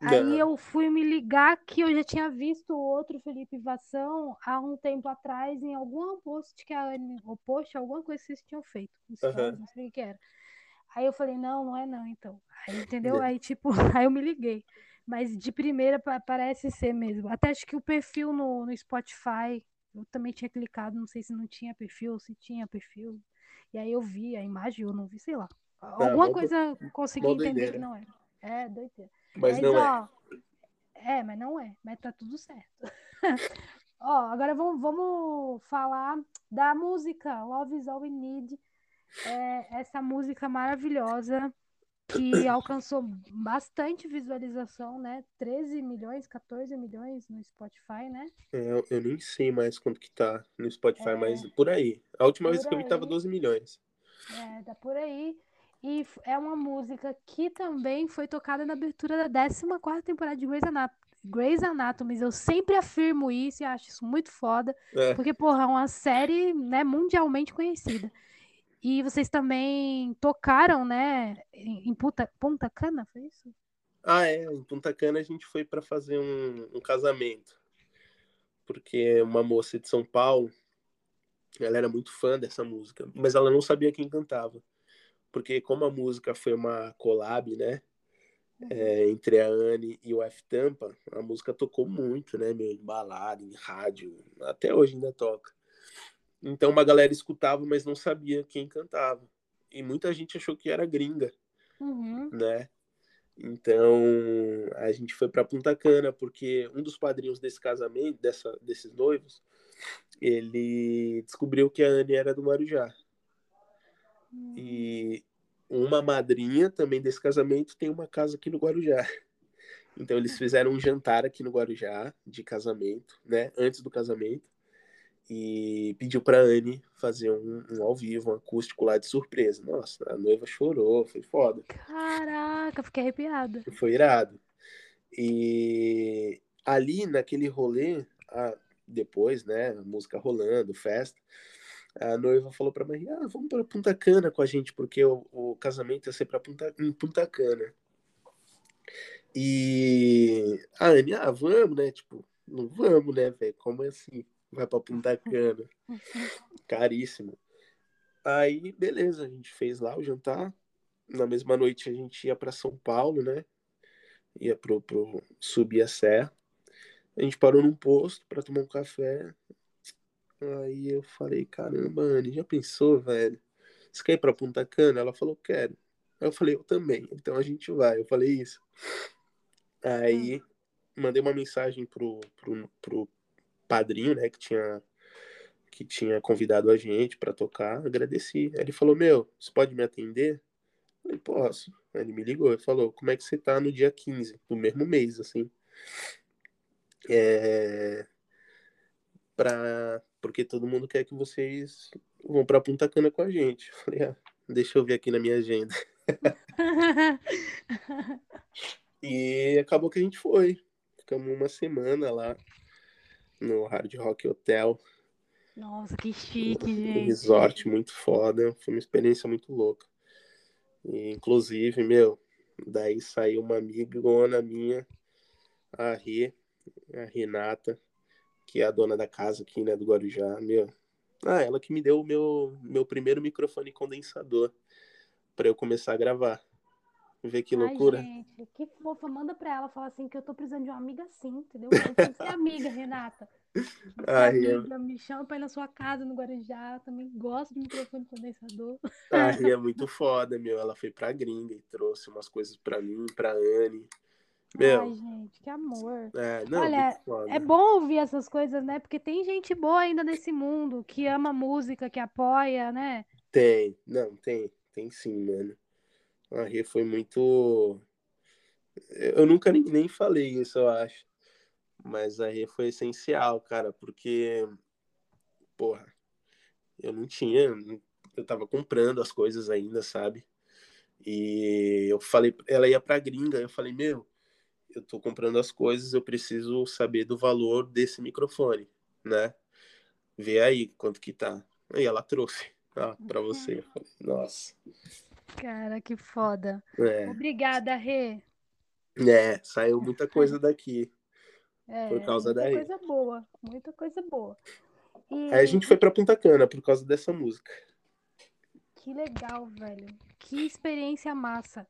Aí Não. eu fui me ligar que eu já tinha visto outro Felipe Vassão há um tempo atrás em algum post que a Anne, ou post, alguma coisa que vocês tinham feito. um Aham. Não sei o que era. Aí eu falei, não, não é não, então. Aí, entendeu? É. Aí, tipo, aí eu me liguei. Mas de primeira pa- parece ser mesmo. Até acho que o perfil no, no Spotify, eu também tinha clicado, não sei se não tinha perfil ou se tinha perfil. E aí eu vi a imagem, eu não vi, sei lá. Alguma mó do- coisa consegui entender doideira. que não era. É, doideira. Mas não é. ó, é, mas não é, mas tá tudo certo. ó, agora vamos, vamos falar da música Love is All We Need. É, essa música maravilhosa que alcançou bastante visualização, né? 13 milhões, 14 milhões no Spotify, né? É, Eu, eu nem sei mais quanto que tá no Spotify, mas por aí. A última vez que eu vi tava aí. 12 milhões. É, tá por aí. E é uma música que também foi tocada na abertura da 14ª temporada de Grey's Anatomy. Grey's Anatomy. Eu sempre afirmo isso e acho isso muito foda, É, porque, porra, é uma série, né, mundialmente conhecida. E vocês também tocaram, né, em Punta Cana, foi isso? Ah, é. Em Punta Cana a gente foi para fazer um, um casamento. Porque uma moça de São Paulo, ela era muito fã dessa música, mas ela não sabia quem cantava. Porque como a música foi uma collab, né? é, entre a Anne e o F Tampa, a música tocou muito, né, meu, em balada, em rádio, até hoje ainda toca. Então uma galera escutava, mas não sabia quem cantava. E muita gente achou que era gringa Uhum. né? Então a gente foi para Punta Cana porque um dos padrinhos desse casamento, dessa, desses noivos, ele descobriu que a Anne era do Guarujá. E uma madrinha também desse casamento tem uma casa aqui no Guarujá. Então eles fizeram um jantar aqui no Guarujá de casamento, né? Antes do casamento. E pediu pra Anne fazer um, um ao vivo, um acústico lá de surpresa. Nossa, a noiva chorou, foi foda. Caraca, fiquei arrepiada. Foi irado. E ali naquele rolê, a- depois, né, música rolando, festa, a noiva falou pra mãe: Ah, vamos pra Punta Cana com a gente, porque o, o casamento ia ser pra Punta, em Punta Cana. E a Anne, ah, vamos, né? Tipo, não vamos, né, velho? Como assim? Vai pra Punta Cana. Caríssimo. Aí, beleza, a gente fez lá o jantar. Na mesma noite a gente ia pra São Paulo, né? Ia pro, pro subir a serra. A gente parou num posto pra tomar um café. Aí eu falei, caramba, Anne, já pensou, velho? Você quer ir pra Punta Cana? Ela falou, quero. Aí eu falei, eu também. Então a gente vai. Eu falei isso. Aí mandei uma mensagem pro, pro, pro padrinho, né, que tinha que tinha convidado a gente para tocar, agradeci. Aí ele falou: "Meu, você pode me atender?" Eu falei: "Posso". Aí ele me ligou e falou: "Como é que você tá no dia 15 do mesmo mês assim?" É para porque todo mundo quer que vocês vão para Punta Cana com a gente. Eu falei: "Ah, deixa eu ver aqui na minha agenda". E acabou que a gente foi. Ficamos uma semana lá no Hard Rock Hotel, Nossa, que chique, um gente. resort muito foda. Foi uma experiência muito louca. E, inclusive, meu, daí saiu uma amigona minha, a Rê, a Renata, que é a dona da casa aqui, né, do Guarujá, meu. Ah, ela que me deu o meu, meu primeiro microfone condensador para eu começar a gravar. Vê que loucura. Ai, gente, que fofa. Manda pra ela falar assim que eu tô precisando de uma amiga assim, entendeu? Eu preciso ser amiga, Renata. Ai, eu- amiga, me chama pra ir na sua casa no Guarujá. Também gosto de microfone condensador. A Rê é muito foda, meu. Ela foi pra gringa e trouxe umas coisas pra mim, pra Anne. Meu, Ai, gente, que amor. é, não, Olha. É bom ouvir essas coisas, né? Porque tem gente boa ainda nesse mundo que ama música, que apoia, né? Tem, não, tem, tem sim, mano. A Rê foi muito. Eu nunca nem, nem falei isso, eu acho. Mas a Rê foi essencial, cara, porque, porra, eu não tinha. Eu tava comprando as coisas ainda, sabe? E eu falei, ela ia pra gringa, eu falei, meu, eu tô comprando as coisas, eu preciso saber do valor desse microfone, né? Vê aí quanto que tá. Aí ela trouxe, ah, pra você. Nossa. Cara, que foda. É, Obrigada, Rê. é, saiu muita coisa daqui. É, Por causa muita daí. coisa boa, muita coisa boa. E Aí a gente foi pra Punta Cana por causa dessa música. que legal, velho. Que experiência massa.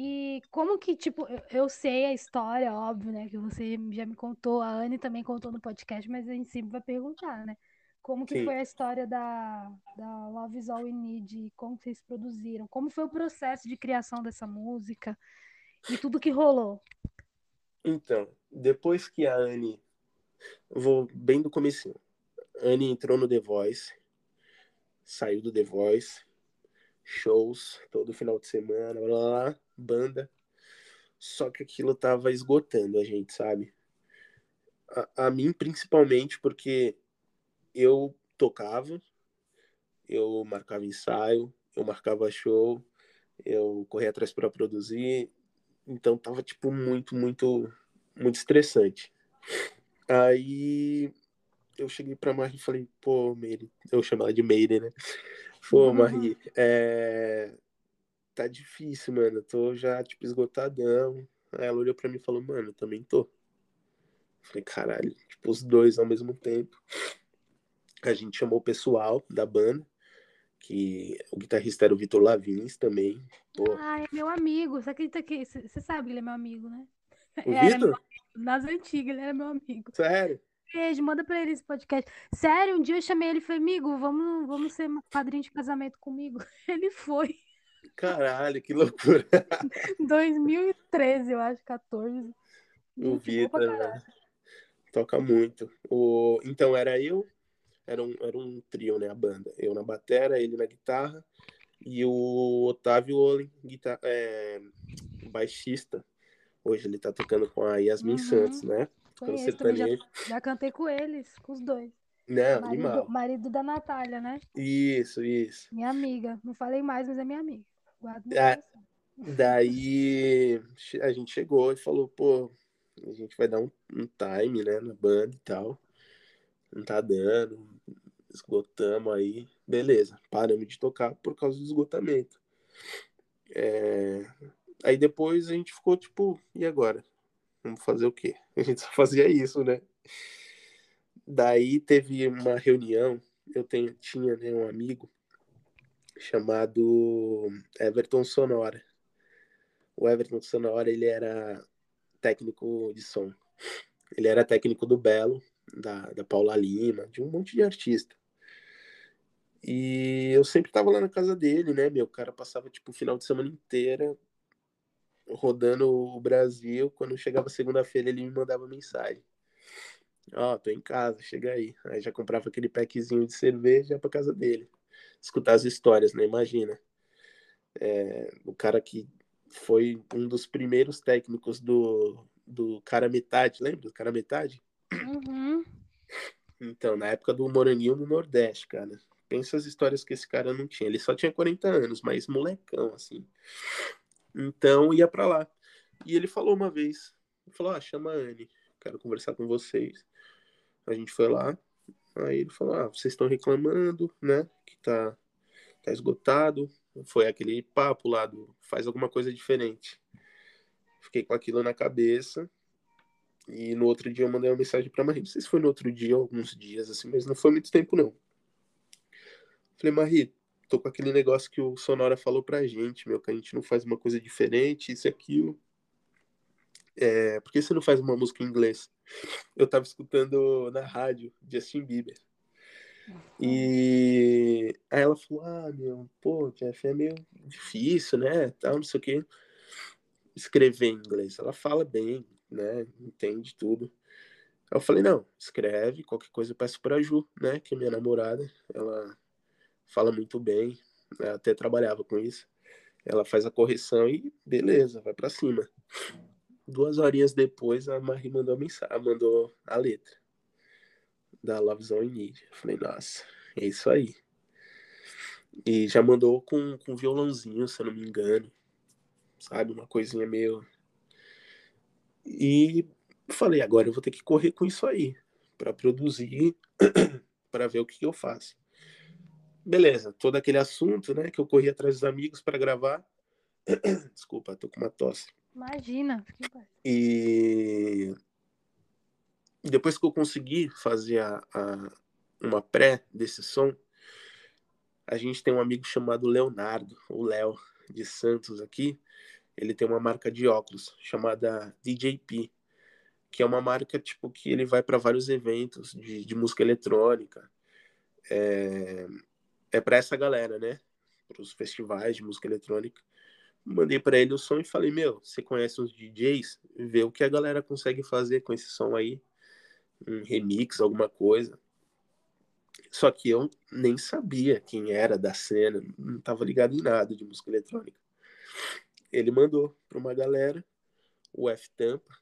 E como que, tipo, eu, sei a história, óbvio, né? Que você já me contou, a Anne também contou no podcast, mas a gente sempre vai perguntar, né? Como que Sim. foi a história da, da Love Is All We Need, como que vocês produziram, como foi o processo de criação dessa música e tudo que rolou. Então, depois que a Anne. eu Vou bem do comecinho. A Anne entrou no The Voice, saiu do The Voice, shows todo final de semana, blá, blá, blá, banda. Só que aquilo tava esgotando a gente, sabe? A, a mim, principalmente, porque eu tocava, eu marcava ensaio, eu marcava show, eu corria atrás para produzir, então tava tipo muito, muito, muito estressante. Aí eu cheguei pra Marie e falei, pô, Meire, eu chamo ela de Meire, né? Pô, Uhum. Marie, é... tá difícil, mano, eu tô já, tipo, esgotadão. Aí ela olhou pra mim e falou, mano, eu também tô. Falei, caralho, tipo, os dois ao mesmo tempo. A gente chamou o pessoal da banda, que o guitarrista era o Vitor Lavins também. Pô, Ah, é meu amigo. Você acredita que. Você sabe que ele é meu amigo, né? o Era Vitor? Nas antigas, ele era meu amigo. Sério? Beijo, manda pra ele esse podcast. Sério, um dia eu chamei ele e falei, amigo, vamos, vamos ser padrinho de casamento comigo. Ele foi. Caralho, que loucura. 2013, eu acho, 14. O Vitor, né? Toca muito. O... Então, era eu, era um, era um trio, né, a banda. Eu na batera, ele na guitarra, e o Otávio Olin, guitar... é... baixista. Hoje ele tá tocando com a Yasmin Uhum. Santos, né? Conheço já, já cantei com eles, com os dois. Não, Marido, animal. marido da Natália, né? Isso, isso. Minha amiga. Não falei mais, mas é minha amiga. Guardo no Ah. Daí a gente chegou e falou, pô, a gente vai dar um, um time, né, na banda e tal. Não tá dando, esgotamos aí. Beleza, paramos de tocar por causa do esgotamento. É, Aí depois a gente ficou tipo, e agora? Vamos fazer o quê? A gente só fazia isso, né? Daí teve uma reunião, eu tenho, tinha né, um amigo chamado Everton Sonora. O Everton Sonora, ele era técnico de som. Ele era técnico do Belo, da, da Paula Lima, de um monte de artista. E eu sempre tava lá na casa dele, né? Meu o cara passava tipo o final de semana inteira rodando o Brasil. Quando chegava segunda-feira, ele me mandava mensagem. Ó, tô em casa, chega aí. Aí já comprava aquele packzinho de cerveja pra casa dele. Escutar as histórias, né? Imagina. É, o cara que foi um dos primeiros técnicos do, do cara metade, lembra do cara metade? Uhum. Então, na época do Moranguinho no Nordeste, cara. Pensa as histórias que esse cara não tinha. Ele só tinha 40 anos, mas molecão, assim. Então, ia pra lá. E ele falou uma vez, ele falou, ah, chama a Anne, quero conversar com vocês. A gente foi lá, aí ele falou, ah, vocês estão reclamando, né, que tá, tá esgotado. Foi aquele papo lá do faz alguma coisa diferente. Fiquei com aquilo na cabeça. E no outro dia eu mandei uma mensagem pra Marie. Não sei se foi no outro dia alguns dias, assim, mas não foi muito tempo, não. Falei, Marie, tô com aquele negócio que o Sonora falou pra gente, meu, que a gente não faz uma coisa diferente, isso e aquilo. É, por que você não faz uma música em inglês? Eu tava escutando na rádio Justin Bieber. E aí ela falou: Ah, meu, pô, Jeff, é meio difícil, né? Tal, não sei o quê. Escrever em inglês. Ela fala bem, né? Entende tudo. Eu falei: Não, escreve, qualquer coisa eu peço pra Ju, né? Que é minha namorada. Ela fala muito bem, ela até trabalhava com isso. Ela faz a correção e beleza, vai pra cima. Duas horinhas depois, a Marie mandou a mensagem, mandou a letra da Love Zone Need. Eu falei, nossa, é isso aí. E já mandou com, com violãozinho, se eu não me engano. Sabe? Uma coisinha meio. E falei, agora eu vou ter que correr com isso aí. para produzir, para ver o que, que eu faço. Beleza, todo aquele assunto, né? Que eu corri atrás dos amigos para gravar. Desculpa, tô com uma tosse. Imagina. E depois que eu consegui fazer a, a- uma pré desse som, a gente tem um amigo chamado Leonardo, o Léo, de Santos aqui. Ele tem uma marca de óculos chamada DJP, que é uma marca tipo que ele vai para vários eventos de, de música eletrônica. É, é para essa galera, né? Para os festivais de música eletrônica. Mandei para ele o som e falei: Meu, você conhece uns DJs? Vê o que a galera consegue fazer com esse som aí um remix, alguma coisa. Só que eu nem sabia quem era da cena, não estava ligado em nada de música eletrônica. Ele mandou para uma galera, o F Tampa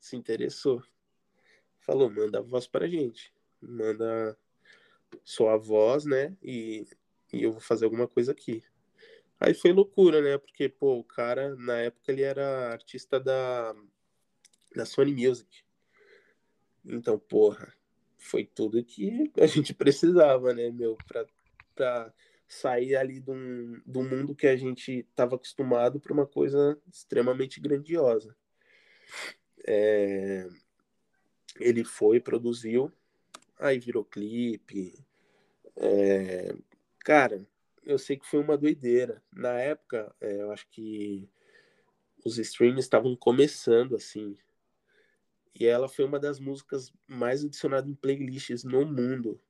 se interessou. Falou, manda a voz pra gente. Manda sua voz, né? E, e eu vou fazer alguma coisa aqui. Aí foi loucura, né? Porque, pô, o cara, na época, ele era artista da, da Sony Music. Então, porra, foi tudo que a gente precisava, né, meu, pra, pra sair ali de um mundo que a gente estava acostumado para uma coisa extremamente grandiosa. É, ele foi, produziu, aí virou clipe. É, cara, eu sei que foi uma doideira. Na época, é, eu acho que os streams estavam começando, assim, e ela foi uma das músicas mais adicionadas em playlists no mundo,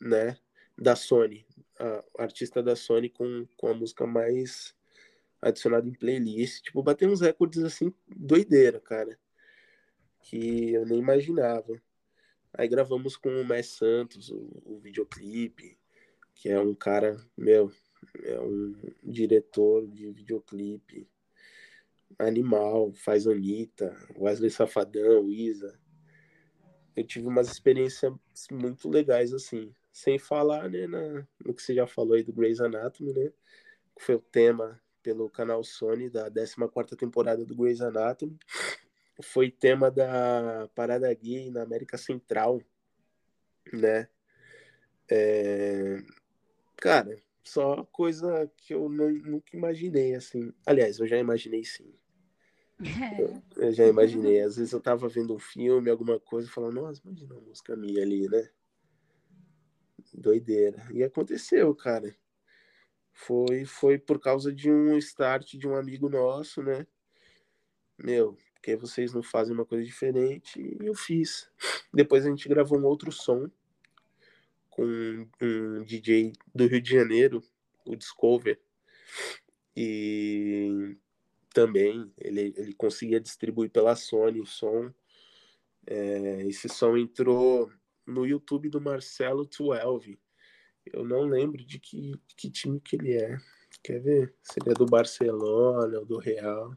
né? Da Sony. A artista da Sony com, com a música mais adicionada em playlist. Tipo, bateu uns recordes assim, doideira, cara. Que eu nem imaginava. Aí gravamos com o Mess Santos, o, o videoclipe, que é um cara, meu, é um diretor de videoclipe animal, faz Anitta, Wesley Safadão, Isa. Eu tive umas experiências muito legais, assim. Sem falar, né, na, no que você já falou aí do Grey's Anatomy, né? Que foi o tema pelo canal Sony da 14ª temporada do Grey's Anatomy. Foi tema da Parada Gay na América Central, né? É... Cara, só coisa que eu não, nunca imaginei, assim. Aliás, eu já imaginei sim. É, Eu já imaginei. Às vezes eu tava vendo um filme, alguma coisa, e falando, nossa, imagina uma música minha ali, né? Doideira. E aconteceu, cara. Foi, foi por causa de um start de um amigo nosso, né? Meu, porque vocês não fazem uma coisa diferente? E eu fiz. Depois a gente gravou um outro som com um DJ do Rio de Janeiro, o Discover, e também ele, ele conseguia distribuir pela Sony o som. É, esse som entrou no YouTube do Marcelo 12. Eu não lembro de que, que time que ele é. Quer ver? Se ele é do Barcelona ou do Real.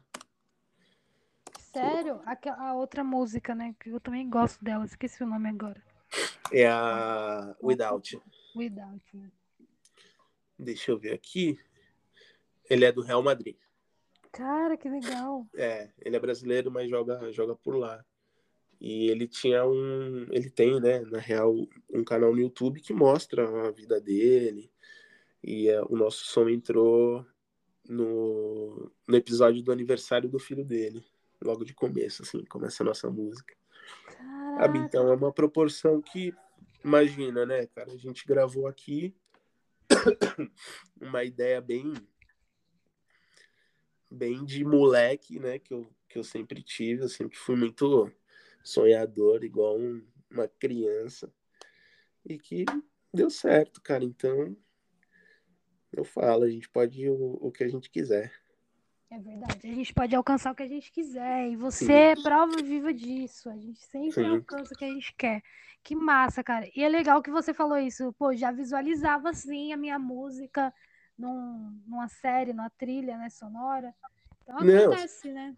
Sério? Aquela, a outra música, né? Que eu também gosto dela, esqueci o nome agora. É a Without. Without. né? Deixa eu ver aqui. Ele é do Real Madrid. Cara, que legal. É, ele é brasileiro, mas joga, joga por lá. E ele tinha um. Ele tem, né, na real, um canal no YouTube que mostra a vida dele. E é, o nosso som entrou no, no episódio do aniversário do filho dele. Logo de começo, assim, começa a nossa música. Sabe? Caraca. Então é uma proporção que, imagina, né, cara? A gente gravou aqui uma ideia bem bem de moleque, né, que eu, que eu sempre tive, eu sempre fui muito sonhador, igual um- uma criança, e que deu certo, cara. Então, eu falo, a gente pode o, o que a gente quiser. É verdade. A gente pode alcançar o que a gente quiser. E você é prova viva disso. A gente sempre Sim. alcança o que a gente quer. Que massa, cara. E é legal que você falou isso. Pô, já visualizava assim a minha música num, numa série, numa trilha, né, sonora. Então Não. acontece, né?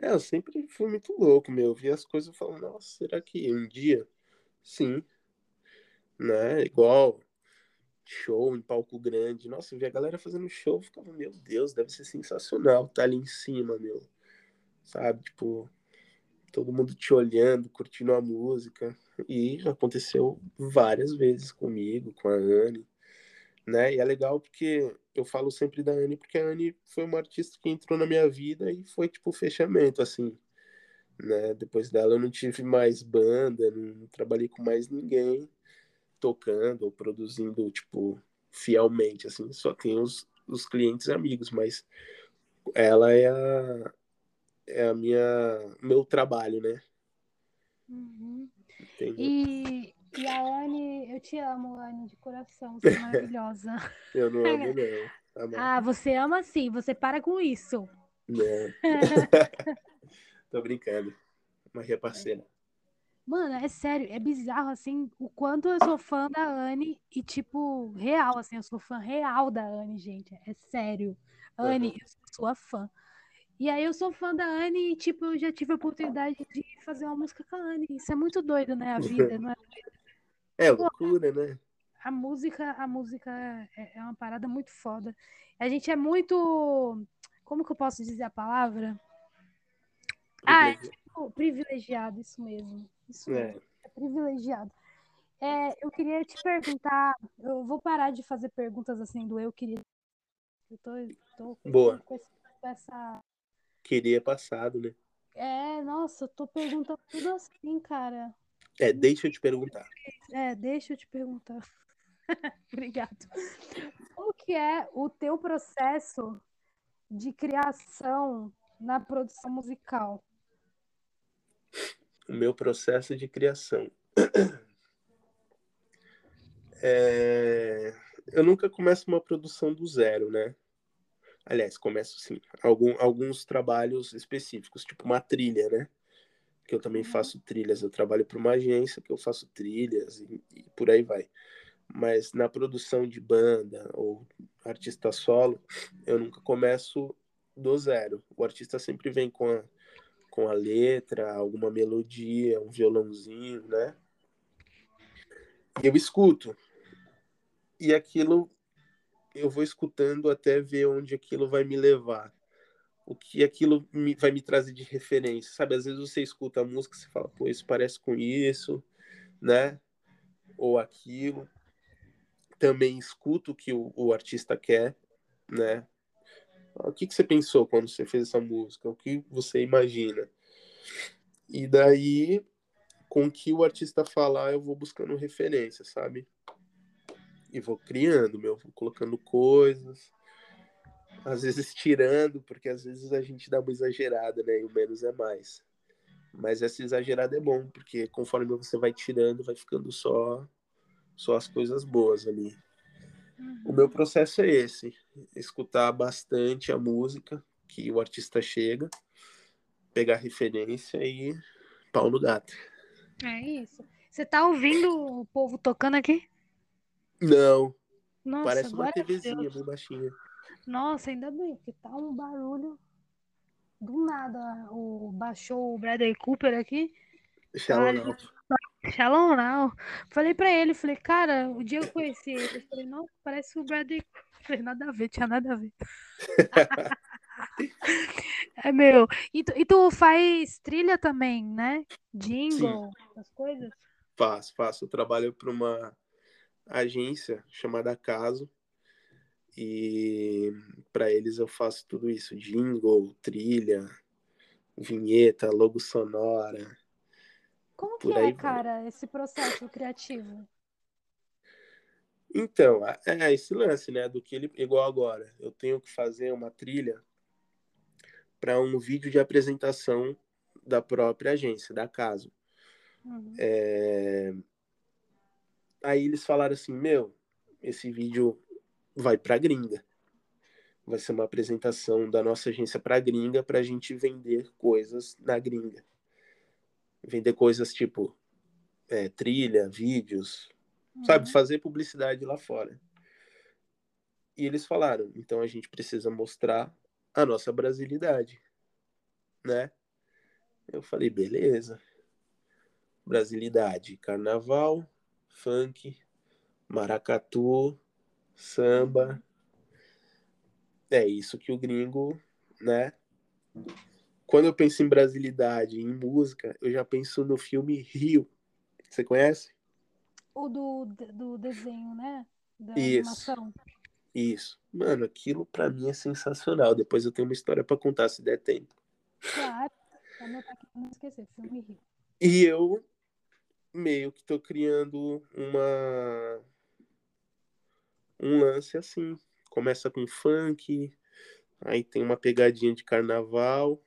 É, eu sempre fui muito louco, meu. Eu via as coisas e falava, nossa, será que um dia? Sim. Né? Igual show em palco grande. Nossa, eu via a galera fazendo show, ficava, meu Deus, deve ser sensacional estar ali em cima, meu. Sabe? Tipo, todo mundo te olhando, curtindo a música. E aconteceu várias vezes comigo, com a Anne. Né? E é legal porque eu falo sempre da Anne, porque a Anne foi uma artista que entrou na minha vida e foi tipo o fechamento, assim. Né? Depois dela eu não tive mais banda, não trabalhei com mais ninguém tocando ou produzindo, tipo, fielmente, assim. Só tem os, os clientes amigos, mas ela é a, é a minha, meu trabalho, né? Uhum. E, e a Anne, eu te amo, Anne, de coração. Você é maravilhosa. Eu não amo, não. Ah, você ama sim. Você para com isso. Não. Tô brincando. Maria parceira. Mano, é sério, é bizarro, assim, o quanto eu sou fã da Anne e, tipo, real, assim, eu sou fã real da Anne, gente, é sério. Anne, Uhum. eu sou sua fã. E aí eu sou fã da Anne e, tipo, eu já tive a oportunidade de fazer uma música com a Anne. Isso é muito doido, né, a vida, não é? É loucura, né? A música, a música é, é uma parada muito foda. A gente é muito, como que eu posso dizer a palavra? Ah, é privilegiado, isso mesmo. Isso mesmo. É. é privilegiado. É, eu queria te perguntar, eu vou parar de fazer perguntas assim do eu queria. Eu tô, tô Boa. com esse- com essa. Queria passado, né? É, nossa, eu tô perguntando tudo assim, cara. É, deixa eu te perguntar. É, deixa eu te perguntar. Obrigado. Como que é o teu processo de criação na produção musical? O meu processo de criação. É, Eu nunca começo uma produção do zero, né? Aliás, começo sim. Algum, alguns trabalhos específicos, tipo uma trilha, né? Que eu também Uhum. faço trilhas. Eu trabalho para uma agência que eu faço trilhas e, e por aí vai. Mas na produção de banda ou artista solo, eu nunca começo do zero. O artista sempre vem com a, com a letra, alguma melodia, um violãozinho, né? Eu escuto. E aquilo eu vou escutando até ver onde aquilo vai me levar. O que aquilo me- vai me trazer de referência, sabe? Às vezes você escuta a música e fala, pô, isso parece com isso, né? Ou aquilo. Também escuto o que o, o artista quer, né? O que, que você pensou quando você fez essa música? O que você imagina? E daí, com que o artista falar, eu vou buscando referência, sabe? E vou criando, meu, vou colocando coisas, às vezes tirando, porque às vezes a gente dá uma exagerada, né? E o menos é mais. Mas essa exagerada é bom, porque conforme você vai tirando, vai ficando só só as coisas boas ali. Uhum. O meu processo é esse: escutar bastante a música que o artista chega, pegar referência e pau no gato. É isso. Você tá ouvindo o povo tocando aqui? Não, Nossa, parece uma TVzinha bem baixinha. Nossa, ainda bem, porque tá um barulho do nada. O, baixou o Bradley Cooper aqui. Shallow. Now. Shalom, não. Falei pra ele, falei, cara, o dia eu conheci ele, eu falei, não, parece o Bradley. Falei, nada a ver, tinha nada a ver. É meu. E tu, e tu faz trilha também, né? Jingle, essas coisas? Faço, faço. Eu trabalho para uma agência chamada Caso. E para eles eu faço tudo isso: jingle, trilha, vinheta, logo sonora. Como que é, vai. cara, esse processo criativo? Então, é é esse lance, né? Do que ele. Igual agora. Eu tenho que fazer uma trilha para um vídeo de apresentação da própria agência, da Caso. Uhum. É, Aí eles falaram assim: Meu, esse vídeo vai pra gringa. Vai ser uma apresentação da nossa agência pra gringa pra gente vender coisas na gringa. Vender coisas tipo é, trilha, vídeos, sabe? Uhum. Fazer publicidade lá fora. E eles falaram: Então a gente precisa mostrar a nossa brasilidade, né? Eu falei: Beleza. Brasilidade, carnaval, funk, maracatu, samba. É isso que o gringo, né? Quando eu penso em brasilidade, em música, eu já penso no filme Rio. Você conhece? O do, do desenho, né? Da Isso. animação. Isso. Mano, aquilo pra mim é sensacional. Depois eu tenho uma história pra contar se der tempo. Claro. Vou anotar aqui pra não esquecer. Filme Rio. E eu meio que tô criando uma um lance assim. Começa com funk, aí tem uma pegadinha de carnaval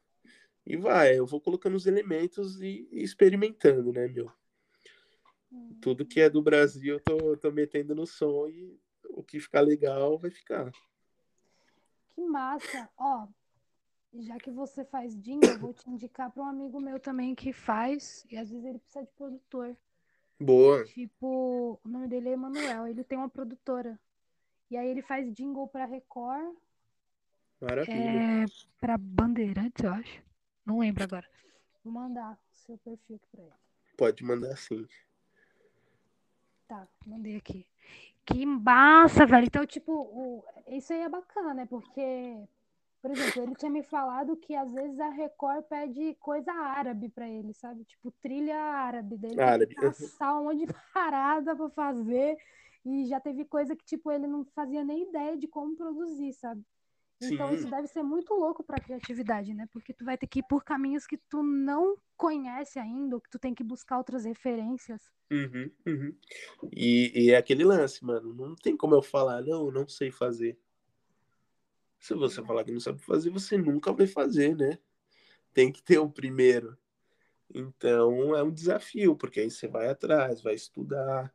e vai. Eu vou colocando os elementos e, e experimentando, né, meu? Hum. Tudo que é do Brasil eu tô, tô metendo no som e o que ficar legal vai ficar. Que massa. Ó, já que você faz jingle, eu vou te indicar para um amigo meu também que faz, e às vezes ele precisa de produtor. Boa. Tipo, o nome dele é Emanuel, ele tem uma produtora. E aí ele faz jingle para Record, Maravilha. é, para Bandeirantes, eu acho. Não lembro agora. Vou mandar o seu perfil aqui para ele. Pode mandar sim. Tá, mandei aqui. Que massa, velho. Então, tipo, o... isso aí é bacana, né? Porque, por exemplo, ele tinha me falado que às vezes a Record pede coisa árabe pra ele, sabe? Tipo, trilha árabe dele. Árabe. Caçar um monte de parada pra fazer. E já teve coisa que, tipo, ele não fazia nem ideia de como produzir, sabe? Então, Sim. isso deve ser muito louco pra criatividade, né? Porque tu vai ter que ir por caminhos que tu não conhece ainda, ou que tu tem que buscar outras referências. Uhum, uhum. E, e é aquele lance, mano. Não tem como eu falar, não, não sei fazer. Se você falar que não sabe fazer, você nunca vai fazer, né? Tem que ter o primeiro. Então é um desafio, porque aí você vai atrás, vai estudar.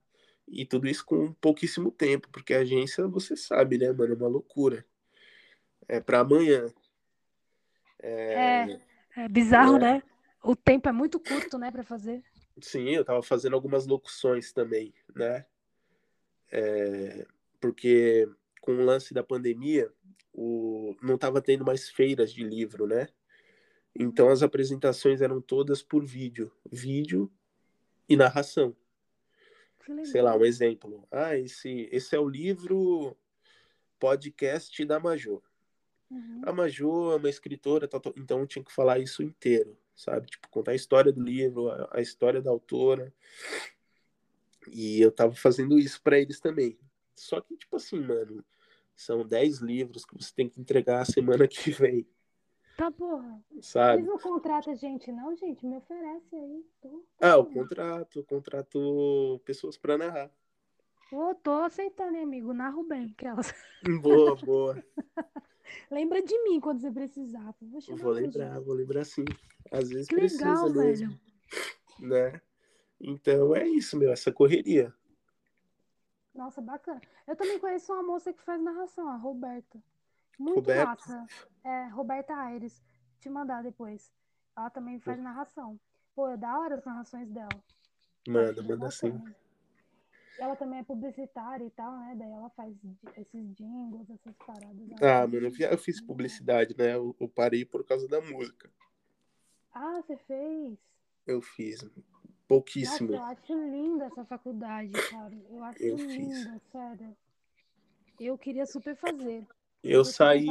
E tudo isso com pouquíssimo tempo, porque a agência, você sabe, né, mano? É uma loucura. É pra amanhã. É, é bizarro, É. né? O tempo é muito curto, né, pra fazer. Sim, eu tava fazendo algumas locuções também, né? É, porque com o lance da pandemia, o, não tava tendo mais feiras de livro, né? Então as apresentações eram todas por vídeo. Vídeo e narração. Sei lá, um exemplo. Ah, esse, esse é o livro podcast da Major. Uhum. A Major é uma escritora, tal, então eu tinha que falar isso inteiro, sabe? Tipo, contar a história do livro, a, a história da autora. E eu tava fazendo isso pra eles também. Só que, tipo assim, mano, são 10 livros que você tem que entregar a semana que vem, Tá, porra. sabe? Eles não contratam a gente, não, gente. Me oferece aí. Tô, Ah, o contrato, eu contrato pessoas pra narrar. Ô, tô aceitando, hein, amigo. Narro bem. Aquelas. Boa, boa. Lembra de mim quando você precisar. Vou, Vou lembrar, vou lembrar sim. Às vezes Que precisa legal, mesmo, velho. né? Então é isso, meu, essa correria. Nossa, bacana. Eu também conheço uma moça que faz narração, a Roberta. Muito Roberta? massa. É, Roberta Aires. Te mandar depois. Ela também faz narração. Pô, é da hora as narrações dela. Manda, manda sim. Ela também é publicitária e tal, né? Daí ela faz esses jingles, essas paradas. Ah, mano, eu, eu fiz bem. publicidade, né? Eu, eu parei por causa da música. Ah, você fez? Eu fiz Nossa, pouquíssimo. eu acho linda essa faculdade, cara. Eu acho Eu fiz. linda, sério. Eu queria super fazer. Eu Eu saí.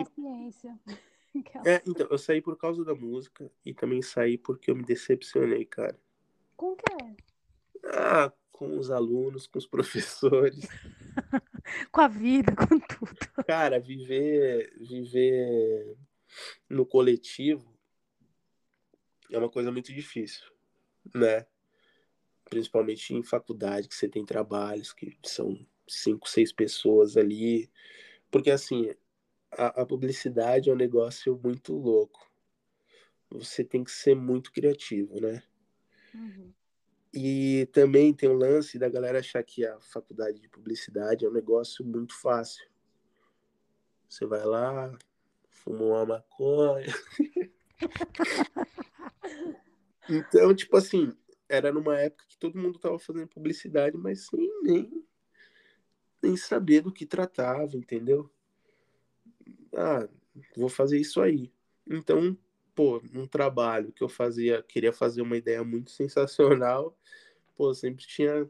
É, então, eu saí por causa da música e também saí porque eu me decepcionei, cara. Com o que é? Ah, com os alunos, com os professores. Com a vida, com tudo. Cara, viver, viver no coletivo é uma coisa muito difícil, né? Principalmente em faculdade, que você tem trabalhos que são cinco, seis pessoas ali. Porque, assim, a, a publicidade é um negócio muito louco. Você tem que ser muito criativo, né? Uhum. E também tem o lance da galera achar que a faculdade de publicidade é um negócio muito fácil. Você vai lá, fuma uma maconha. então, tipo assim, era numa época que todo mundo tava fazendo publicidade, mas sem nem, nem saber do que tratava, entendeu? Ah, vou fazer isso aí. Então, pô, um trabalho que eu fazia, queria fazer uma ideia muito sensacional, pô, sempre tinha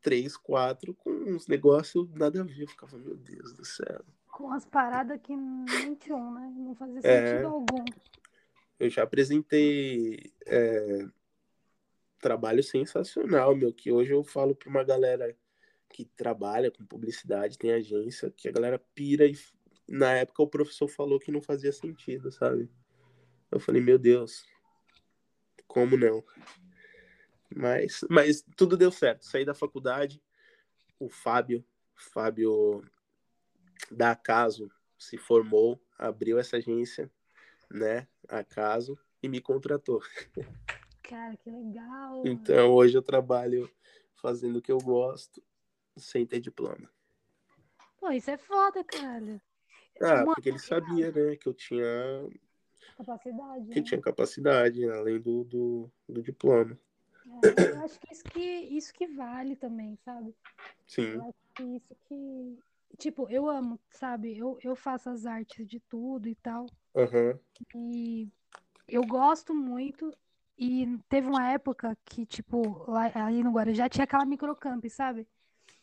três, quatro com uns negócios nada a ver. Eu ficava, meu Deus do céu. Com as paradas que nem tinham, né? Não fazia É. sentido algum. Eu já apresentei é, trabalho sensacional, meu, que hoje eu falo pra uma galera que trabalha com publicidade, tem agência, que a galera pira e na época o professor falou que não fazia sentido, sabe? Eu falei, meu Deus, como não? Mas, mas tudo deu certo. Saí da faculdade, o Fábio, Fábio da Acaso se formou, abriu essa agência, né? Acaso, e me contratou. Cara, que legal. Então hoje eu trabalho fazendo o que eu gosto, sem ter diploma. Pô, isso é foda, cara. Ah, Uma porque ele sabia, né, que eu tinha, capacidade. que né? tinha capacidade, além do, do, do diploma. É, eu acho que isso que isso que vale também, sabe? Sim. Eu acho que isso que. Tipo, eu amo, sabe? Eu, eu faço as artes de tudo e tal. Aham. E eu gosto muito. E teve uma época que, tipo, lá ali no Guarujá tinha aquela microcamp, sabe?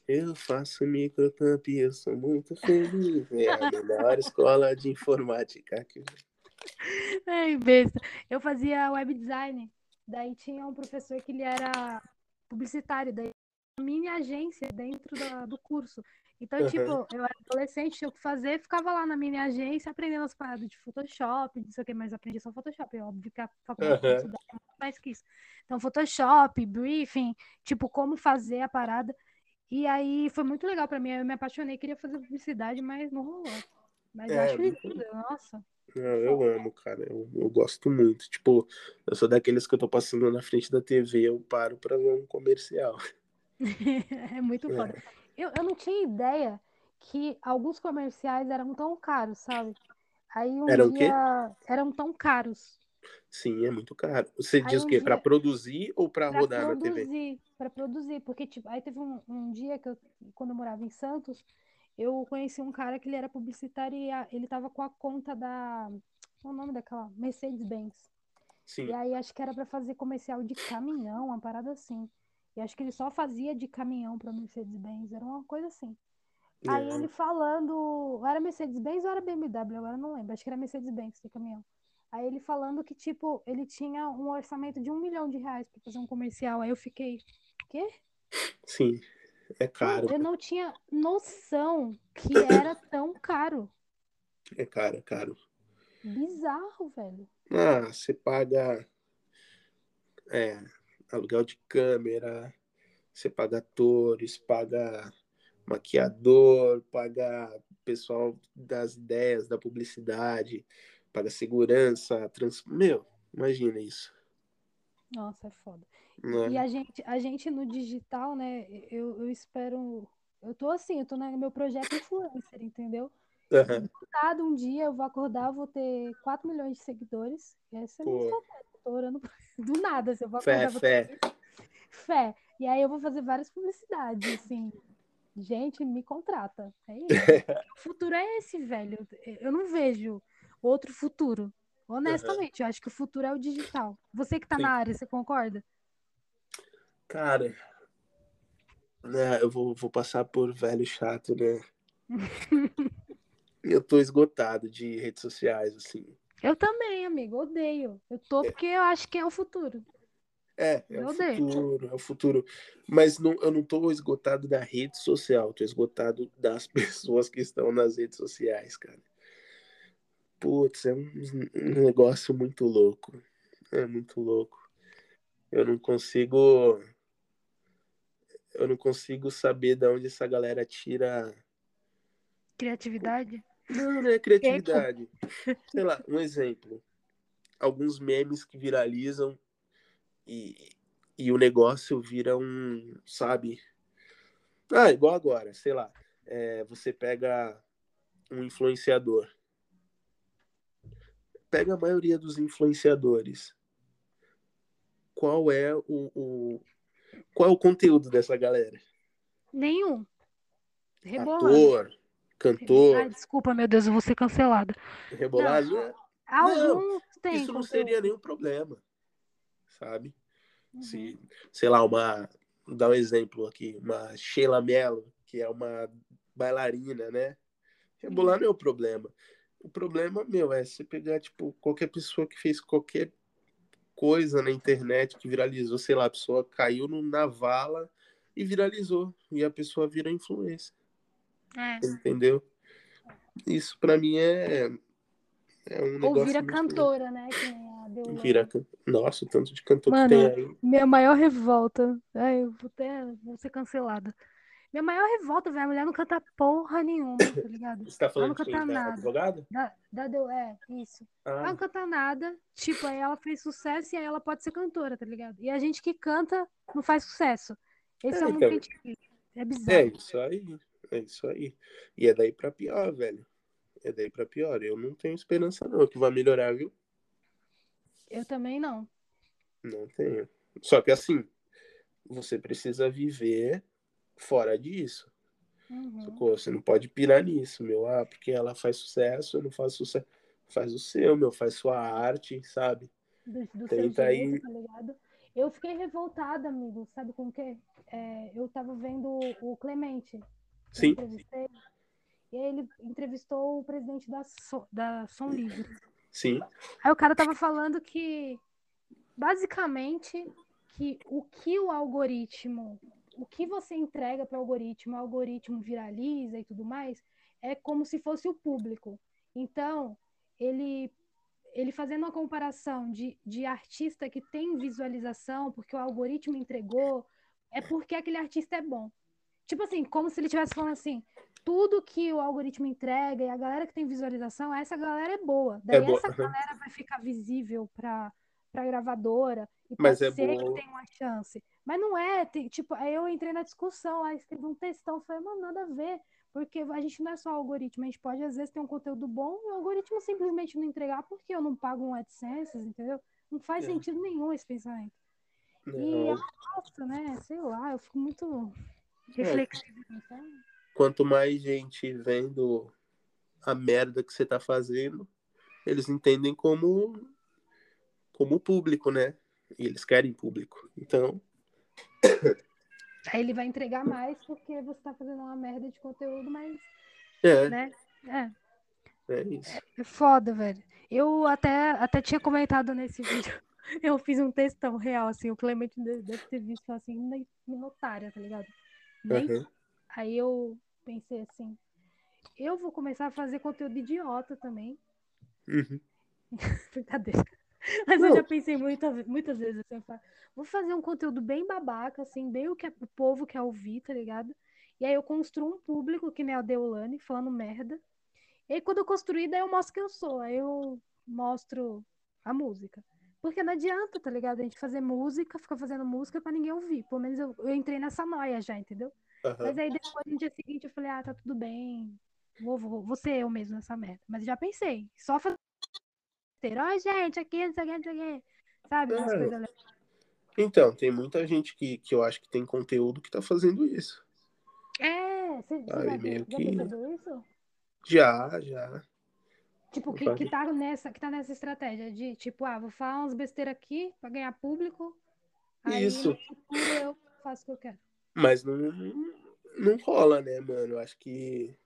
Eu faço microcamp e eu sou muito feliz. É a melhor escola de informática que Ai, besta. Eu fazia web design. Daí tinha um professor que ele era publicitário, daí uma mini agência dentro da- do curso. Então, Aham. tipo, eu era adolescente, tinha o que fazer, ficava lá na mini agência aprendendo as paradas de Photoshop, não sei o que, mas aprendi só Photoshop. É óbvio que a faculdade de Aham. publicidade é muito mais que isso. Então, Photoshop, briefing, tipo, como fazer a parada. E aí foi muito legal pra mim. Eu me apaixonei, queria fazer publicidade, mas não rolou. Mas eu É, acho muito- lindo, nossa. Não, eu amo, cara. Eu, eu gosto muito. Tipo, eu sou daqueles que eu tô passando na frente da TV, eu paro pra ver um comercial. É muito É. foda. Eu, eu não tinha ideia que alguns comerciais eram tão caros, sabe? Aí um Eram o quê? dia eram tão caros Sim, é muito caro. Você Aí diz o um quê? Pra dia- produzir ou pra pra rodar na TV? produzir, para produzir, porque tipo, aí teve um, um dia que eu, quando eu morava em Santos, eu conheci um cara que ele era publicitário e a- ele tava com a conta da, qual é o nome daquela? Mercedes-Benz. Sim. E aí acho que era pra fazer comercial de caminhão, uma parada assim. E acho que ele só fazia de caminhão pra Mercedes-Benz, era uma coisa assim. Aí É. ele falando, era Mercedes-Benz ou era BMW, agora eu não lembro, acho que era Mercedes-Benz de caminhão. Aí ele falando que, tipo, ele tinha um orçamento de um milhão de reais pra fazer um comercial. Aí eu fiquei, quê? Sim. É caro. Eu não tinha noção que era tão caro. É caro, é caro. Bizarro, velho. Ah, você paga é, aluguel de câmera, você paga atores, paga maquiador, paga pessoal das ideias, da publicidade, paga segurança, trans... Meu, imagina isso. Nossa, é foda. Né? E a gente, a gente no digital, né? Eu, eu espero. Eu tô assim, eu tô no meu projeto influencer, entendeu? Cada um dia eu vou acordar, eu vou ter 4 milhões de seguidores. Essa é a minha estratégia. Tô orando do nada, assim, eu vou Fé, acordar, vou ter fé. fé. E aí eu vou fazer várias publicidades, assim. Gente, me contrata. É isso. o futuro é esse, velho. Eu não vejo outro futuro. Honestamente, eu acho que o futuro é o digital. Você que tá Sim. na área, você concorda? Cara, né, eu vou, vou passar por velho chato, né? Eu tô esgotado de redes sociais, assim. Eu também, amigo, odeio. Eu tô porque eu acho que é o futuro. É, é Eu o odeio. futuro, é o futuro. Mas não, eu não tô esgotado da rede social, tô esgotado das pessoas que estão nas redes sociais, cara. Putz, é um, um negócio muito louco. É muito louco. Eu não consigo. Eu não consigo saber de onde essa galera tira. Criatividade? Não, não é criatividade. Sei lá, um exemplo. Alguns memes que viralizam e, e o negócio vira um, sabe? Ah, igual agora, sei lá. é, você pega um influenciador. Pega a maioria dos influenciadores. Qual é o, o- qual é o conteúdo dessa galera? Nenhum. Rebolando. Ator, cantor, desculpa, meu Deus, eu vou ser cancelada. rebolagem. né? Alguns tem Isso não seria nenhum problema, sabe? Uhum. Se, sei lá, uma. Vou dar um exemplo aqui, uma Sheila Mello, que é uma bailarina, né? Rebolar não é o problema. O problema, meu, é você pegar, tipo, qualquer pessoa que fez qualquer coisa na internet que viralizou, sei lá, a pessoa caiu no- na vala e viralizou. E a pessoa vira influência, É. entendeu? Isso pra mim é, é um Ou negócio. vira muito- cantora, né? Que. Vira can- Nossa, o tanto de cantor Mano, que tem aí. Minha maior revolta. Ai, eu vou até vou ser cancelada. Minha maior revolta, velho. A mulher não canta porra nenhuma, tá ligado? Você tá Ela falando não de quem? canta Da nada. advogada? Da, da é, isso. Ela Ah, não canta nada. Tipo, aí ela fez sucesso e aí ela pode ser cantora, tá ligado? E a gente que canta não faz sucesso. Esse é, É, o mundo que a então. gente. É é bizarro. isso aí. É isso aí. E é daí pra pior, velho. É daí pra pior. Eu não tenho esperança, não, que vai melhorar, viu? Eu também não. Não tenho. Só que assim, você precisa viver fora disso. Uhum. Você não pode pirar nisso, meu. Ah, porque ela faz sucesso, eu não faço sucesso. Faz o seu, meu. Faz sua arte, sabe? do, do seu Tenta aí- tá ligado? Eu fiquei revoltada, amigo, sabe com o quê? É, eu tava vendo o Clemente, Sim. e aí ele entrevistou o presidente da, So- da Som Livre. Sim. Aí o cara tava falando que, basicamente, que o que o algoritmo, o que você entrega para o algoritmo, o algoritmo viraliza e tudo mais, é como se fosse o público. Então, ele ele fazendo uma comparação de, de artista que tem visualização, porque o algoritmo entregou, é porque aquele artista é bom. Tipo assim, como se ele estivesse falando assim, tudo que o algoritmo entrega e a galera que tem visualização, essa galera é boa. Daí boa, essa galera vai ficar visível para para gravadora e Mas pode é ser boa. que tenha uma chance. Mas não é, tem- tipo, aí eu entrei na discussão, aí escrevi um textão, falei, mano, nada a ver, porque a gente não é só algoritmo, a gente pode às vezes ter um conteúdo bom e o algoritmo simplesmente não entregar porque eu não pago um AdSense, entendeu? Não faz É. sentido nenhum esse pensamento. E Não. ela gosta, né? Sei lá, eu fico muito É. reflexiva. sabe? Quanto mais gente vendo a merda que você tá fazendo, eles entendem como como público, né? E eles querem público. Então, Aí ele vai entregar mais porque você tá fazendo uma merda de conteúdo, mas, é, né? É. é isso. É foda, velho. Eu até, até tinha comentado nesse vídeo. Eu fiz um textão real, assim. O Clemente de- deve ter visto assim, minotária, tá ligado? Nem... Aham. Aí eu pensei assim. Eu vou começar a fazer conteúdo idiota também. Uhum. Brincadeira. Mas eu já pensei muita, muitas vezes assim, falo, vou fazer um conteúdo bem babaca, assim, bem o que o povo quer ouvir, tá ligado? E aí eu construo um público, que nem a Deolane, falando merda. E aí quando eu construir, daí eu mostro quem eu sou. Aí eu mostro a música. Porque não adianta, tá ligado? A gente fazer música, ficar fazendo música pra ninguém ouvir. Pelo menos eu, eu entrei nessa noia já, entendeu? Aham. Mas aí depois, no dia seguinte, eu falei, ah, tá tudo bem. Vou, vou, vou ser eu mesmo nessa merda. Mas já pensei. Só fazer. Oi, gente, aqui, não sei o que, não sei o que. Sabe? Então, tem muita gente que, que eu acho que tem conteúdo que tá fazendo isso. É, você, já, meio já que- isso? Já, já. Tipo, que, que, tá nessa, que tá nessa estratégia de, tipo, ah, vou falar umas besteiras aqui pra ganhar público. Aí Isso. eu faço o que eu quero. Mas não, não rola, né, mano? Eu acho que,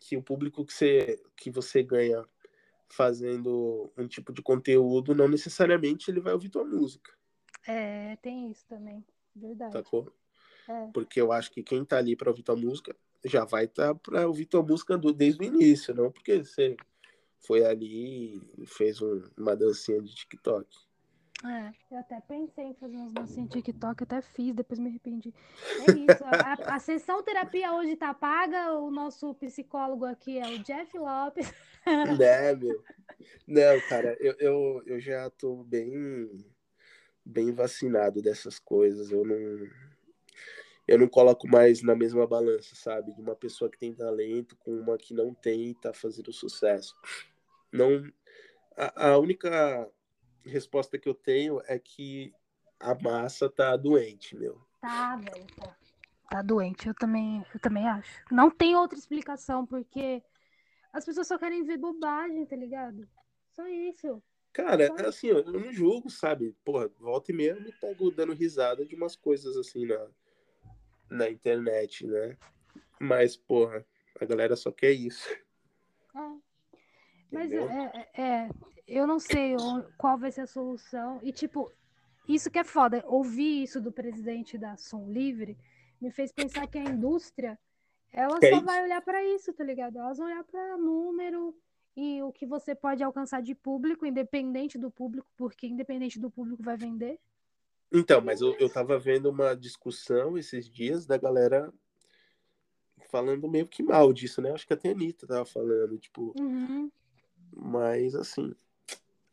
que o público que você, que você ganha fazendo um tipo de conteúdo, não necessariamente ele vai ouvir tua música, É, tem isso também. Verdade. sacou? É. Porque eu acho que quem tá ali pra ouvir tua música já vai estar tá pra ouvir tua música do, desde o início, não porque você foi ali e fez um- uma dancinha de TikTok. É, eu até pensei em fazer umas dancinhas TikTok, até fiz, depois me arrependi. É isso. A, a sessão terapia hoje tá paga. O nosso psicólogo aqui é o Jeff Lopes. né, meu? Não, cara, eu, eu, eu já tô bem, bem vacinado dessas coisas. Eu não, eu não coloco mais na mesma balança, sabe? De uma pessoa que tem talento com uma que não tem e tá fazendo sucesso. Não, a, a única resposta que eu tenho é que a massa tá doente, meu. Tá, velho, tá. Tá doente, eu também, eu também acho. Não tem outra explicação, porque as pessoas só querem ver bobagem, tá ligado? Só isso. Cara, assim, eu não julgo, sabe? Porra, volta e meia eu me pego dando risada de umas coisas assim na, na internet, né? Mas, porra, a galera só quer isso. É. Mas Entendeu? é, é, é, eu não sei qual vai ser a solução. E, tipo, isso que é foda. Ouvir isso do presidente da Som Livre me fez pensar que a indústria, ela só vai olhar pra isso, tá ligado? Elas vão olhar pra número e o que você pode alcançar de público, independente do público, porque independente do público vai vender. Então, mas eu, eu tava vendo uma discussão esses dias da galera falando meio que mal disso, né? Acho que até a Anitta tava falando, tipo, Uhum. mas assim.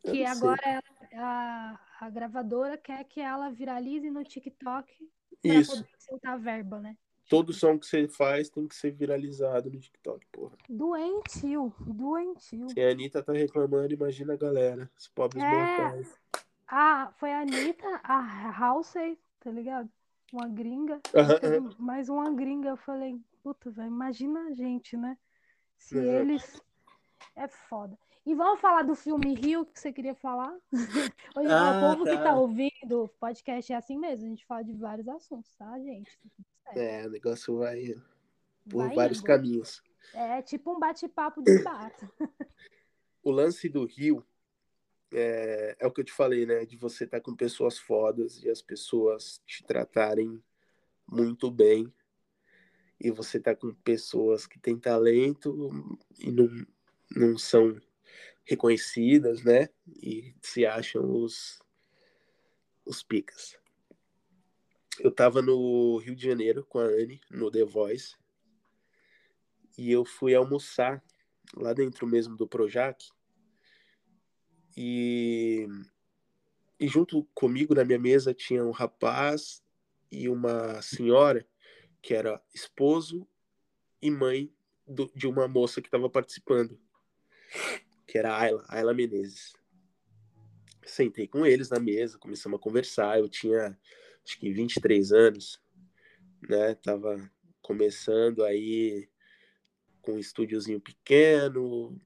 Que agora ela- a, a gravadora quer que ela viralize no TikTok Isso. poder soltar verba, né? Todo som que você faz tem que ser viralizado no TikTok, porra. Doentio, doentio. Se a Anitta tá reclamando, imagina a galera, os pobres É. mortais. Ah, foi a Anitta, a Halsey, tá ligado? Uma gringa. Aham, Teve mais uma gringa. Eu falei, puta, velho, imagina a gente, né? Se Uhum. eles. É foda. E vamos falar do filme Rio que você queria falar? Hoje, ó, Ah, o povo que tá. tá ouvindo o podcast é assim mesmo. A gente fala de vários assuntos, tá, gente? Tá. É, o negócio vai por Vai vários indo. caminhos. É tipo um bate-papo de bar. O lance do Rio é, é o que eu te falei, né? De você estar com pessoas fodas e as pessoas te tratarem muito bem. E você tá com pessoas que têm talento e não, não são reconhecidas, né? E se acham os, os picas. Eu tava no Rio de Janeiro com a Anne, no The Voice. E eu fui almoçar lá dentro mesmo do Projac. E, e junto comigo na minha mesa tinha um rapaz e uma senhora que era esposo e mãe do- de uma moça que estava participando, que era a Ayla, Ayla Menezes. Sentei com eles na mesa, começamos a conversar. Eu tinha acho que 23 anos, né? Tava começando aí com um estúdiozinho pequeno,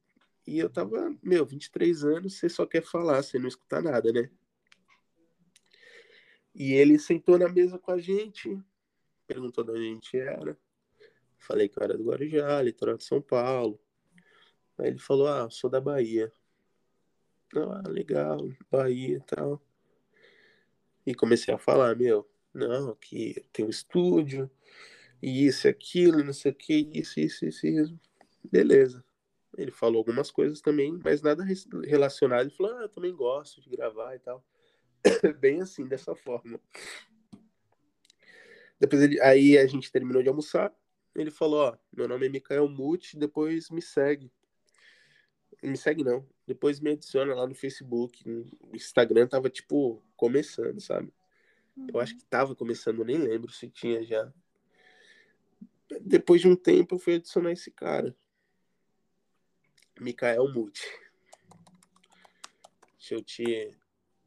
e eu tava, meu, 23 anos, você só quer falar, você não escuta nada, né? E ele sentou na mesa com a gente, perguntou de onde a gente era. Falei que eu era do Guarujá, litoral de São Paulo. Aí ele falou, ah, sou da Bahia. Ah, legal, Bahia e tal. E comecei a falar, meu, não, aqui tem um estúdio, e isso, aquilo, não sei o que, isso, isso, isso, isso. Beleza. Ele falou algumas coisas também, mas nada relacionado. Ele falou, ah, eu também gosto de gravar e tal. Bem assim, dessa forma. Depois ele, aí a gente terminou de almoçar. Ele falou, ó, meu nome é Mikael Muti, depois me segue. Me segue não. Depois me adiciona lá no Facebook. O Instagram tava, tipo, começando, sabe? Eu acho que tava começando, nem lembro se tinha já. depois de um tempo eu fui adicionar esse cara. Mikael Muti. Deixa eu te,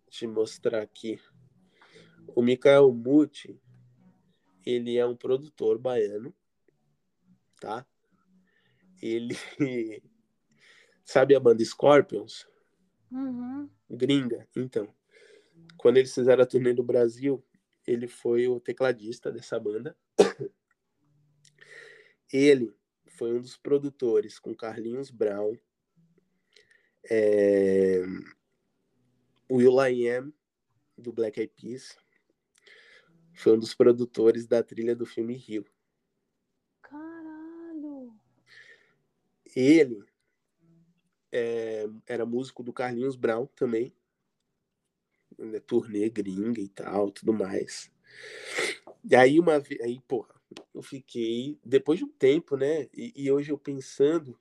te mostrar aqui. O Mikael Muti, ele é um produtor baiano, tá? Ele sabe a banda Scorpions? Uhum. Gringa, então. Quando eles fizeram a turnê do Brasil, ele foi o tecladista dessa banda. Ele foi um dos produtores com Carlinhos Brown, é, Will I Am, do Black Eyed Peas. Foi um dos produtores da trilha do filme Rio. Caralho. Ele é, era músico do Carlinhos Brown também. Né, turnê gringa e tal, tudo mais. E aí uma vez, aí, porra, eu fiquei, depois de um tempo, né? E, e hoje eu pensando,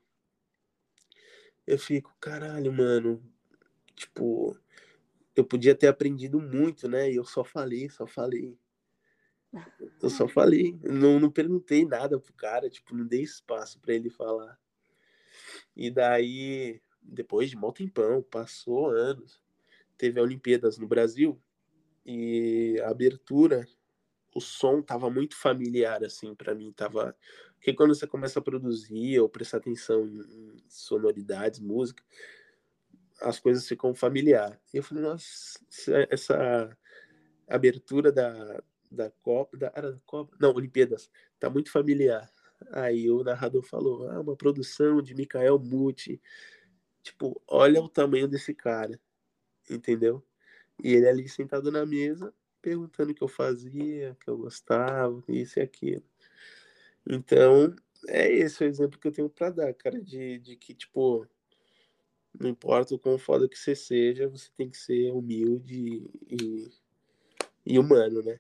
eu fico, caralho, mano, tipo, eu podia ter aprendido muito, né? E eu só falei, só falei. Eu só falei, não, não perguntei nada pro cara, tipo, não dei espaço para ele falar. E daí, depois de mal tempão, passou anos, teve a Olimpíadas no Brasil e a abertura, o som tava muito familiar assim para mim, tava porque quando você começa a produzir ou prestar atenção em sonoridades, música, as coisas ficam familiar. E eu falei, nossa, essa abertura da, da Copa, da, era da Copa, não, Olimpíadas, tá muito familiar. Aí o narrador falou, ah, uma produção de Mikael Muti. Tipo, olha o tamanho desse cara, entendeu? E ele ali sentado na mesa, perguntando o que eu fazia, o que eu gostava, isso e aquilo. Então, é esse o exemplo que eu tenho para dar, cara, de, de que, tipo, não importa o quão foda que você seja, você tem que ser humilde e, e humano, né?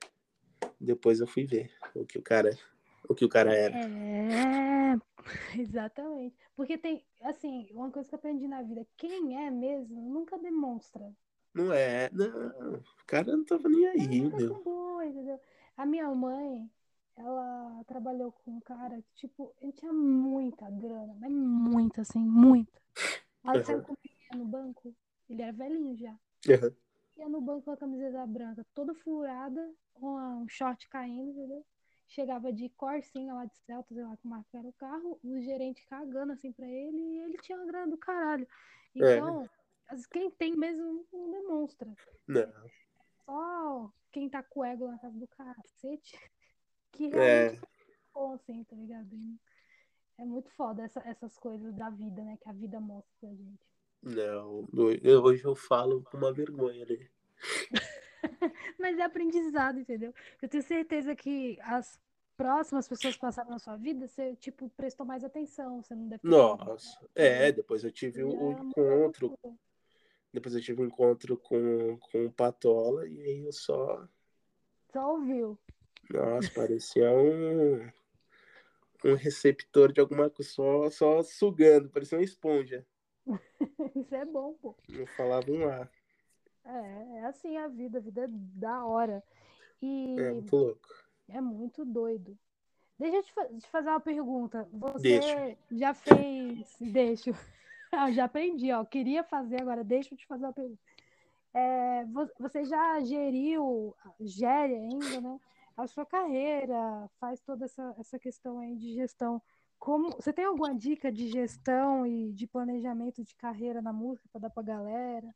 Depois eu fui ver o que o cara, o que o cara era. É, exatamente. Porque tem, assim, uma coisa que eu aprendi na vida, quem é mesmo nunca demonstra. Não é, não, o cara não tava nem aí, Nunca meu. com boa, entendeu? A minha mãe, ela trabalhou com um cara que, tipo, ele tinha muita grana, mas muita, assim, muita. Ela saiu ia no banco, ele era velhinho já. Aham. Ia no banco com a camiseta branca, toda furada, com um short caindo, entendeu? Chegava de Corsinha lá de Celta, sei lá que marca era o carro, o gerente cagando assim pra ele e ele tinha uma grana do caralho. É. Então, as- quem tem mesmo não demonstra. Não, Só quem tá com o ego na casa do cacete que é, realmente ficou assim, tá ligado? É muito foda essa- essas coisas da vida, né? Que a vida mostra pra gente. não. Hoje eu falo com uma vergonha, né? Mas é aprendizado, entendeu? Eu tenho certeza que as próximas pessoas que passaram na sua vida, você, tipo, prestou mais atenção, você não deve ter Nossa, é, depois eu tive o, mudar encontro, depois eu tive um encontro com, com o Patola e aí eu só, Só ouviu. nossa, parecia um, um receptor de alguma coisa, só, só sugando, parecia uma esponja. Isso é bom, pô. Não falava um ar. É, é assim a vida, a vida é da hora. E É muito louco. é muito doido. Deixa eu te, fa- te fazer uma pergunta. Você Deixa. já fez. Deixa. Ah, já aprendi, ó. Queria fazer, agora deixa eu te fazer uma pergunta. É, vo- você já geriu, gere ainda, né? A sua carreira, faz toda essa, essa questão aí de gestão. Como, você tem alguma dica de gestão e de planejamento de carreira na música para dar pra galera?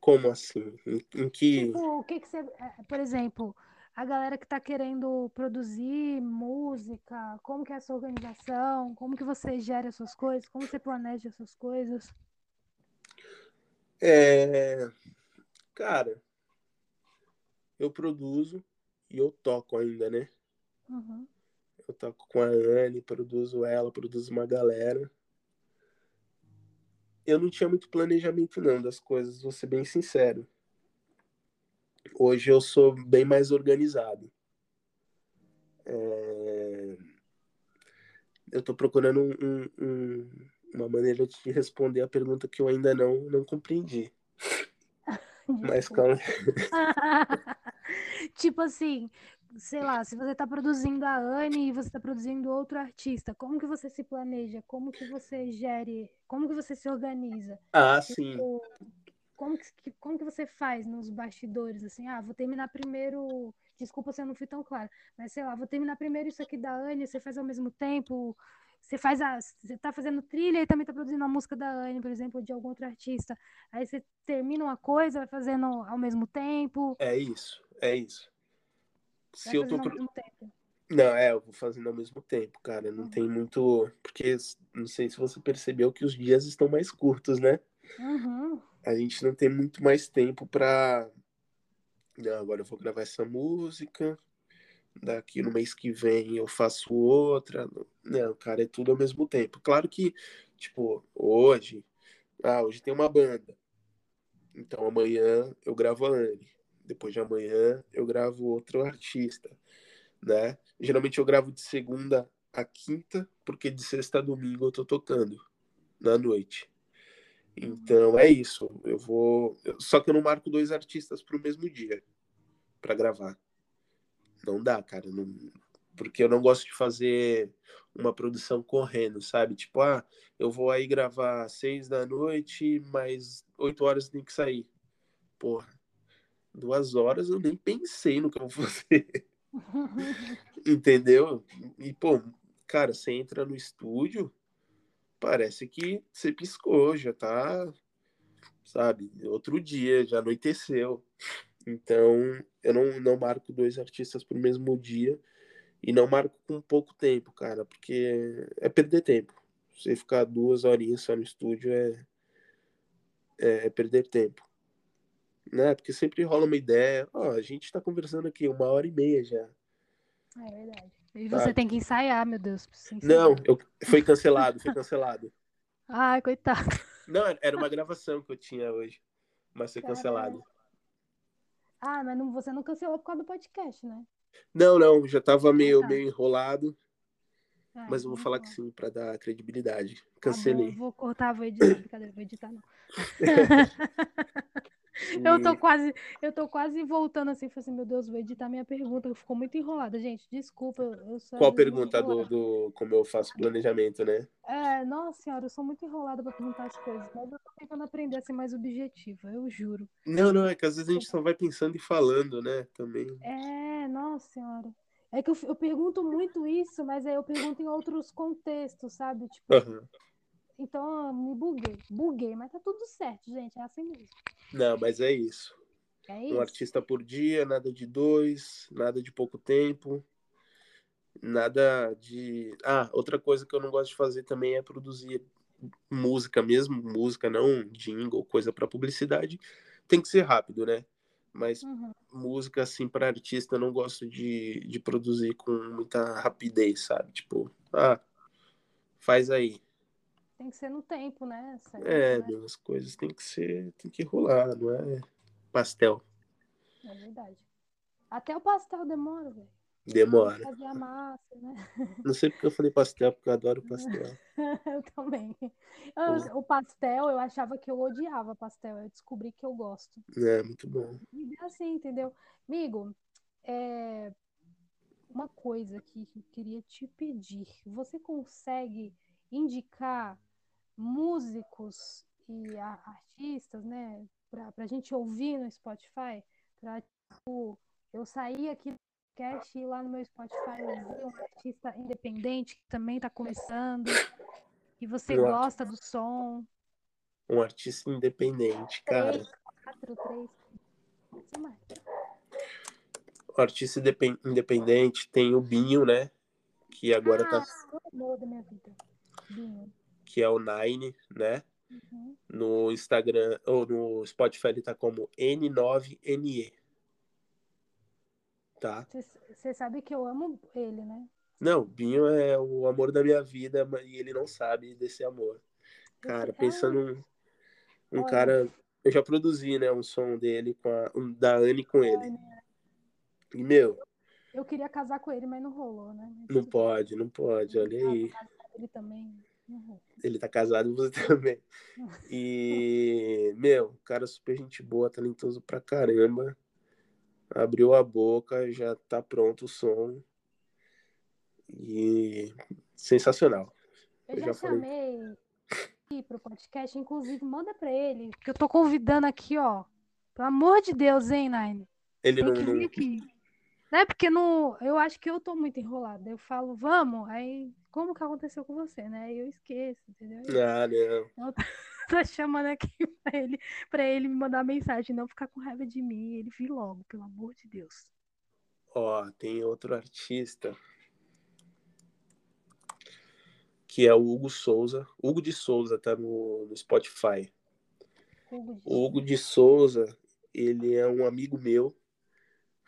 Como assim? Em, que. Tipo, o que que você, é, por exemplo, a galera que tá querendo produzir música, como que é a sua organização, como que você gera as suas coisas, como você planeja as suas coisas? É, cara, eu produzo e eu toco ainda, né? Uhum. Eu toco com a Anne, produzo ela, produzo uma galera. Eu não tinha muito planejamento não das coisas, vou ser bem sincero. Hoje eu sou bem mais organizado. É, Eu tô procurando um- um- um- uma maneira de responder a pergunta que eu ainda não, não compreendi. Mas calma. Tipo assim, sei lá, se você tá produzindo a Anne e você tá produzindo outro artista, como que você se planeja? Como que você gere? Como que você se organiza? Ah, sim. Tipo, como que, como que você faz nos bastidores, assim? Ah, vou terminar primeiro. Desculpa se eu não fui tão clara, mas sei lá, vou terminar primeiro isso aqui da Anne, você faz ao mesmo tempo. Você faz a. Você tá fazendo trilha e também tá produzindo a música da Anne, por exemplo, ou de algum outro artista. Aí você termina uma coisa, vai fazendo ao mesmo tempo. É isso, é isso. Se eu tô. ao mesmo tempo. Não, é, eu vou fazendo ao mesmo tempo, cara. Não Uhum. tem muito. Porque não sei se você percebeu que os dias estão mais curtos, né? Uhum. A gente não tem muito mais tempo pra. Não, agora eu vou gravar essa música. Daqui no mês que vem eu faço outra. Não, cara, é tudo ao mesmo tempo. Claro que, tipo, hoje. Ah, hoje tem uma banda. Então amanhã eu gravo a Anne. Depois de amanhã eu gravo outro artista, né? Geralmente eu gravo de segunda a quinta, porque de sexta a domingo eu tô tocando na noite. Então é isso. Eu vou. Só que eu não marco dois artistas pro mesmo dia pra gravar. Não dá, cara. Não... Porque eu não gosto de fazer uma produção correndo, sabe? Tipo, ah, eu vou aí gravar às seis da noite, mas oito horas tem que sair. Porra, duas horas eu nem pensei no que eu vou fazer. Entendeu? E, pô, cara, você entra no estúdio, parece que você piscou, já tá, sabe, outro dia, já anoiteceu. Então, eu não, não marco dois artistas pro mesmo dia e não marco com pouco tempo, cara, porque é perder tempo. Você ficar duas horinhas só no estúdio é, é, é perder tempo. Né? Porque sempre rola uma ideia. Ó, a gente tá conversando aqui uma hora e meia já. É verdade. E você Sabe? tem que ensaiar, meu Deus. Não, eu, foi cancelado, foi cancelado. Ai, coitado. Não, era uma gravação que eu tinha hoje, mas foi cancelado. Ah, mas não, você não cancelou por causa do podcast, né? Não, não, já tava meio, tá. meio enrolado, Ah, mas eu vou falar tá que sim, pra dar credibilidade. Tá bom, Cancelei. eu vou cortar, vou editar. Brincadeira, vou editar não. Eu tô quase, eu tô quase voltando assim, falei assim, meu Deus, vou editar minha pergunta, ficou muito enrolada, gente, desculpa, eu, eu Qual pergunta do, do como eu faço planejamento, né? É, nossa senhora, eu sou muito enrolada pra perguntar as coisas, mas eu tô tentando aprender a ser mais objetiva, eu juro. Não, não, é que às vezes a gente só vai pensando e falando, né? Também. É, nossa senhora. É que eu, eu pergunto muito isso, mas aí eu pergunto em outros contextos, sabe? Tipo, Aham. Então eu me buguei, buguei, mas tá tudo certo, gente, é assim mesmo. Não, mas é isso. É Um isso. artista por dia, nada de dois, nada de pouco tempo, nada de. Ah, outra coisa que eu não gosto de fazer também é produzir música mesmo, música não jingle, coisa para publicidade. Tem que ser rápido, né? Mas Uhum. música assim para artista eu não gosto de, de produzir com muita rapidez, sabe? Tipo, ah, faz aí. Tem que ser no tempo, né? É, né? as coisas tem que ser, tem que rolar, não é pastel. É verdade. Até o pastel demora, velho. Demora. Fazer a massa, né? Não sei porque eu falei pastel, porque eu adoro pastel. Eu também. Eu- o pastel, eu achava que eu odiava pastel. Eu descobri que eu gosto. É, muito bom. E é assim, entendeu? Amigo, é, uma coisa aqui que eu queria te pedir. Você consegue indicar músicos e a- artistas, né, pra, pra gente ouvir no Spotify? Pra, tipo, eu sair aqui do podcast e ir lá no meu Spotify ouvir um artista independente que também tá começando, e você gosta do som. Um artista independente, cara. Três, quatro, três. Mais. O artista indepen- independente tem o Binho, né? Que agora Ah, tá. o amor da minha vida. Binho. Que é o Nine, né? Uhum. No Instagram, ou no Spotify ele tá como N9NE. Tá? Você sabe que eu amo ele, né? Não, Binho é o amor da minha vida e ele não sabe desse amor. Cara, Esse- pensa ah, num um Olha. cara. Eu já produzi, né? Um som dele com a. um da Anne com ele. E, meu, Eu queria casar com ele, mas não rolou, né? Não pode, não pode. Olha aí. Ele também. Rolou. Ele tá casado, você também. E, meu, cara super gente boa, talentoso pra caramba. Abriu a boca, já tá pronto o som. E sensacional. Eu Eu já, já falei. chamei aqui pro podcast, inclusive, manda pra ele, que eu tô convidando aqui, ó. Pelo amor de Deus, hein, Nine? Ele Tem não, não- aqui. Né? Porque no, eu acho que eu tô muito enrolada. Eu falo, vamos, aí como que aconteceu com você, né? Aí eu esqueço, entendeu? Ah, não. Tô chamando aqui pra ele, pra ele me mandar mensagem, não ficar com raiva de mim. Ele vir logo, pelo amor de Deus. Ó, tem outro artista que é o Hugo Souza. Hugo de Souza tá no, no Spotify. Hugo de- O Hugo de Souza, ele é um amigo meu,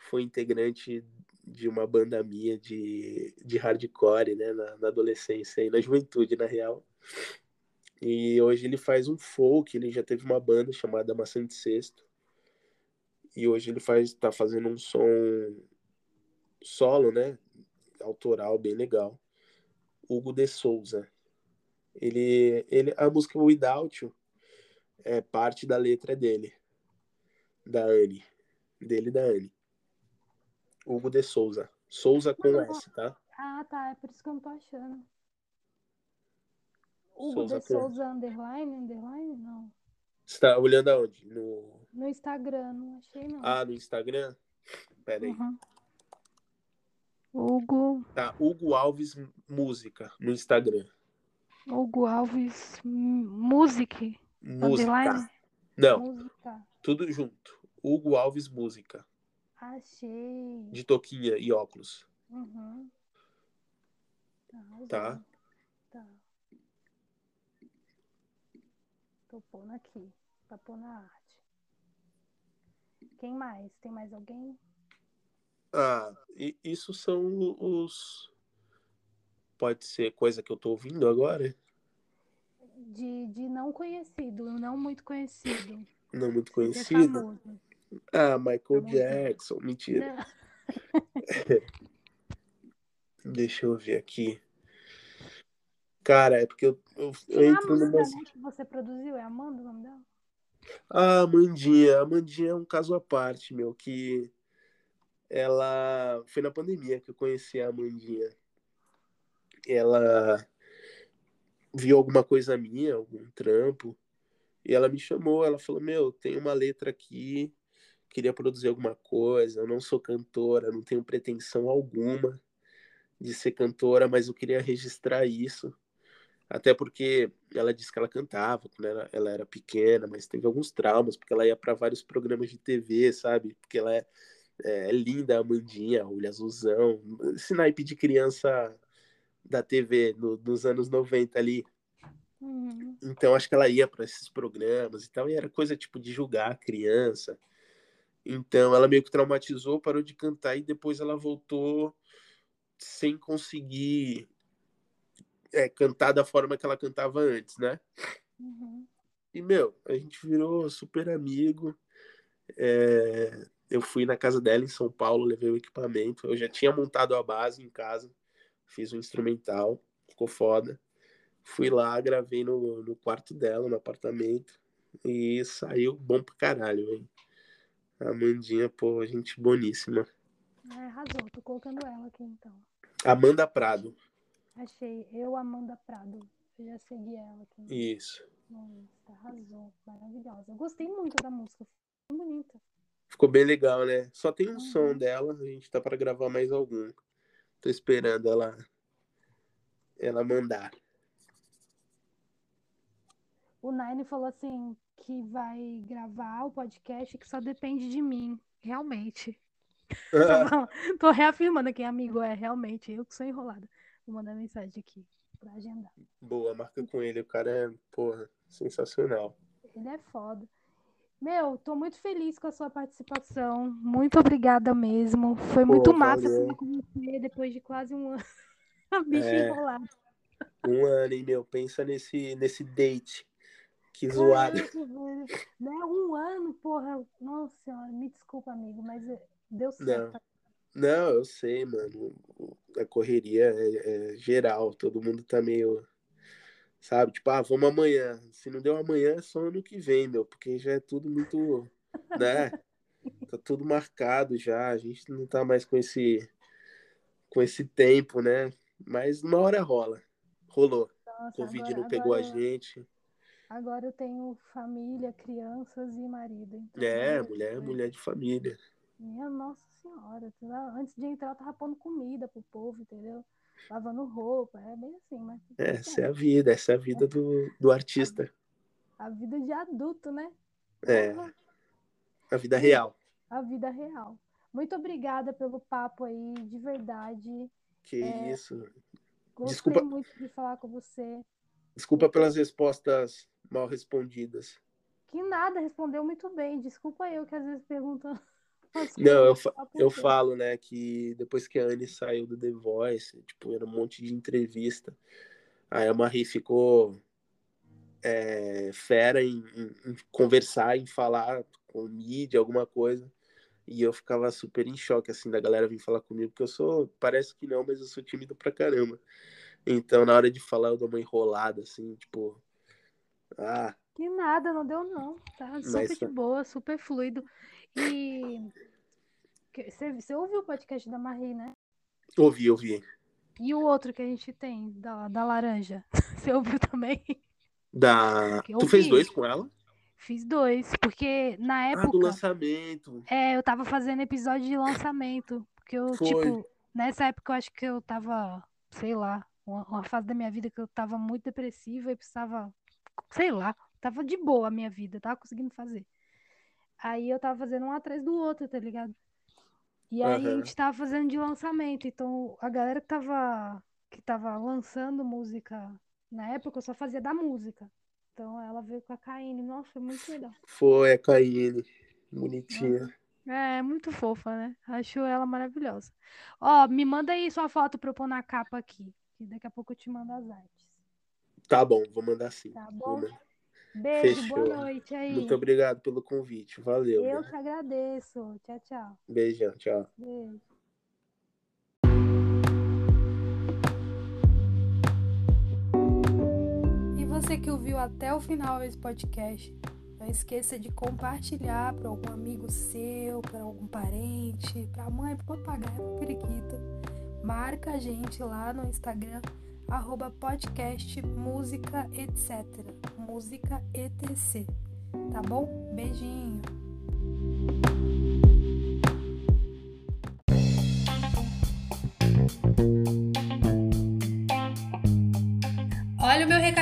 foi integrante de uma banda minha de, de hardcore, né, na, na adolescência e na juventude, na real. E hoje ele faz um folk, ele já teve uma banda chamada Maçã de Cesto. E hoje ele faz, tá fazendo um som solo, né, autoral, bem legal. Hugo de Souza. Ele, ele, a música Without You é parte da letra dele, da Anne, dele da Anne. Hugo de Souza. Souza com Não, S, tá? Ah, tá. É por isso que eu não tô achando. Hugo Souza de com- Souza underline, underline? Não. Você tá olhando aonde? No... No Instagram, não achei, não. Ah, no Instagram? Pera aí. Uhum. Hugo, Tá, Hugo Alves Música no Instagram. Hugo Alves Music, Música. underline? Não, Música. tudo junto. Hugo Alves Música. Achei. De toquinha e óculos. Uhum. Tá. Tá. Tá. Tô pondo aqui. Tá pondo na arte. Quem mais? Tem mais alguém? Ah, e isso são os. Pode ser coisa que eu tô ouvindo agora? De, de não conhecido, não muito conhecido. Não muito conhecido. Ah, Michael Famoso. Jackson. Mentira. Deixa eu ver aqui. Cara, é porque eu, eu, eu a entro numa. né, que você produziu, é Amanda o nome dela? Ah, Amandinha. A Amandinha é um caso à parte, meu, que ela. Foi na pandemia que eu conheci a Amandinha. Ela viu alguma coisa minha, algum trampo, e ela me chamou. Ela falou: Meu, tem uma letra aqui, queria produzir alguma coisa. Eu não sou cantora, não tenho pretensão alguma de ser cantora, mas eu queria registrar isso. Até porque ela disse que ela cantava quando ela, ela era pequena, mas teve alguns traumas, porque ela ia para vários programas de TV, sabe? Porque ela é, é linda, a Amandinha, olho azulzão, esse naipe de criança da TV no, nos anos 90 ali. Uhum. Então acho que ela ia para esses programas e tal, e era coisa tipo de julgar a criança. Então ela meio que traumatizou, parou de cantar e depois ela voltou sem conseguir é, cantar da forma que ela cantava antes, né? Uhum. E, meu, a gente virou super amigo. É, eu fui na casa dela em São Paulo, levei o equipamento. Eu já tinha montado a base em casa, fiz um instrumental, ficou foda. Fui lá, gravei no, no quarto dela, no apartamento, e saiu bom pra caralho, velho. A Amandinha, pô, gente boníssima. É, arrasou, tô colocando ela aqui então. Amanda Prado, Achei, eu, Amanda Prado. Eu já segui ela aqui isso. no Insta. Arrasou, maravilhosa. Eu gostei muito da música, bem bonita. Ficou bem legal, né? Só tem um Uhum. som dela, a gente tá para gravar mais algum. Tô esperando ela ela mandar. O Nine falou assim que vai gravar o podcast que só depende de mim. Realmente. Tô, falando- tô reafirmando aqui, amigo. É realmente eu que sou enrolada. Vou mandar mensagem aqui pra agendar. Boa, marca com ele, o cara é, porra, sensacional. Ele é foda. Meu, tô muito feliz com a sua participação. Muito obrigada mesmo. Foi Pô, muito massa falar com você depois de quase um ano. A bicha É. enrolada. Um ano, hein, meu? Pensa nesse, nesse date. Que zoado. Caraca, velho. Né? Um ano, porra. Nossa senhora, me desculpa, amigo, mas é, deu certo. Não, eu sei, mano. A correria é, é geral, todo mundo tá meio. Sabe? Tipo, ah, vamos amanhã. Se não deu amanhã, é só ano que vem, meu, porque já é tudo muito. Né? Tá tudo marcado já. A gente não tá mais com esse com esse tempo, né? Mas uma hora rola. Rolou. Nossa, Covid agora, não pegou a agora- gente. Agora eu tenho família, crianças e marido. Então, É, meu mulher, Deus. mulher de família. Minha Nossa Senhora. tu lá- Antes de entrar, eu tava pondo comida pro povo, entendeu? Lavando roupa. É bem assim, mas. tudo Essa é a vida, essa é a vida do, do artista. A vida de adulto, né? É, a vida real. A vida real. Muito obrigada pelo papo aí, de verdade. Que É. isso. Gostei Desculpa. muito de falar com você. Desculpa pelas respostas mal respondidas. Que nada, respondeu muito bem. Desculpa eu que às vezes pergunto. Não, eu, fa- papo eu falo, né, que depois que a Anne saiu do The Voice, tipo, era um monte de entrevista. Aí a Marie ficou é, fera em, em- em conversar, em falar com mídia, alguma coisa. E eu ficava super em choque, assim, da galera vir falar comigo, porque eu sou, parece que não, mas eu sou tímido pra caramba. Então, na hora de falar, eu dou uma enrolada, assim, tipo, ah, Que nada, não deu não. Tá super Mas de tá. boa, super fluido. E você, você ouviu o podcast da Marie, né? ouvi, ouvi. E o outro que a gente tem, da, da laranja. Você ouviu também? Da... Tu fez dois com ela? Fiz dois, porque na Ah, do época. lançamento. É, eu tava fazendo episódio de lançamento. Porque eu, Foi. tipo, nessa época eu acho que eu tava, sei lá, uma, uma fase da minha vida que eu tava muito depressiva e precisava, sei lá, tava de boa a minha vida, tava conseguindo fazer. Aí eu tava fazendo um atrás do outro, tá ligado? E aí a Aham. gente tava fazendo de lançamento. Então a galera que tava, que tava lançando música na época, eu só fazia da música. Então ela veio com a Caine. Nossa, foi muito legal. Foi a Caine. Bonitinha. É, muito fofa, né? Acho ela maravilhosa. Ó, me manda aí sua foto pra eu pôr na capa aqui. Que daqui a pouco eu te mando as artes. Tá bom, vou mandar sim. Tá bom? Beijo, boa Fechou. noite aí. Muito obrigado pelo convite. Valeu. Eu né? que agradeço. Tchau, tchau. Beijão, tchau. Beijo. E você que ouviu até o final esse podcast, não esqueça de compartilhar para algum amigo seu, para algum parente, para mãe, para papagaio, para periquito. Marca a gente lá no Instagram, arroba podcast música etc. Música etc. Tá bom? Beijinho.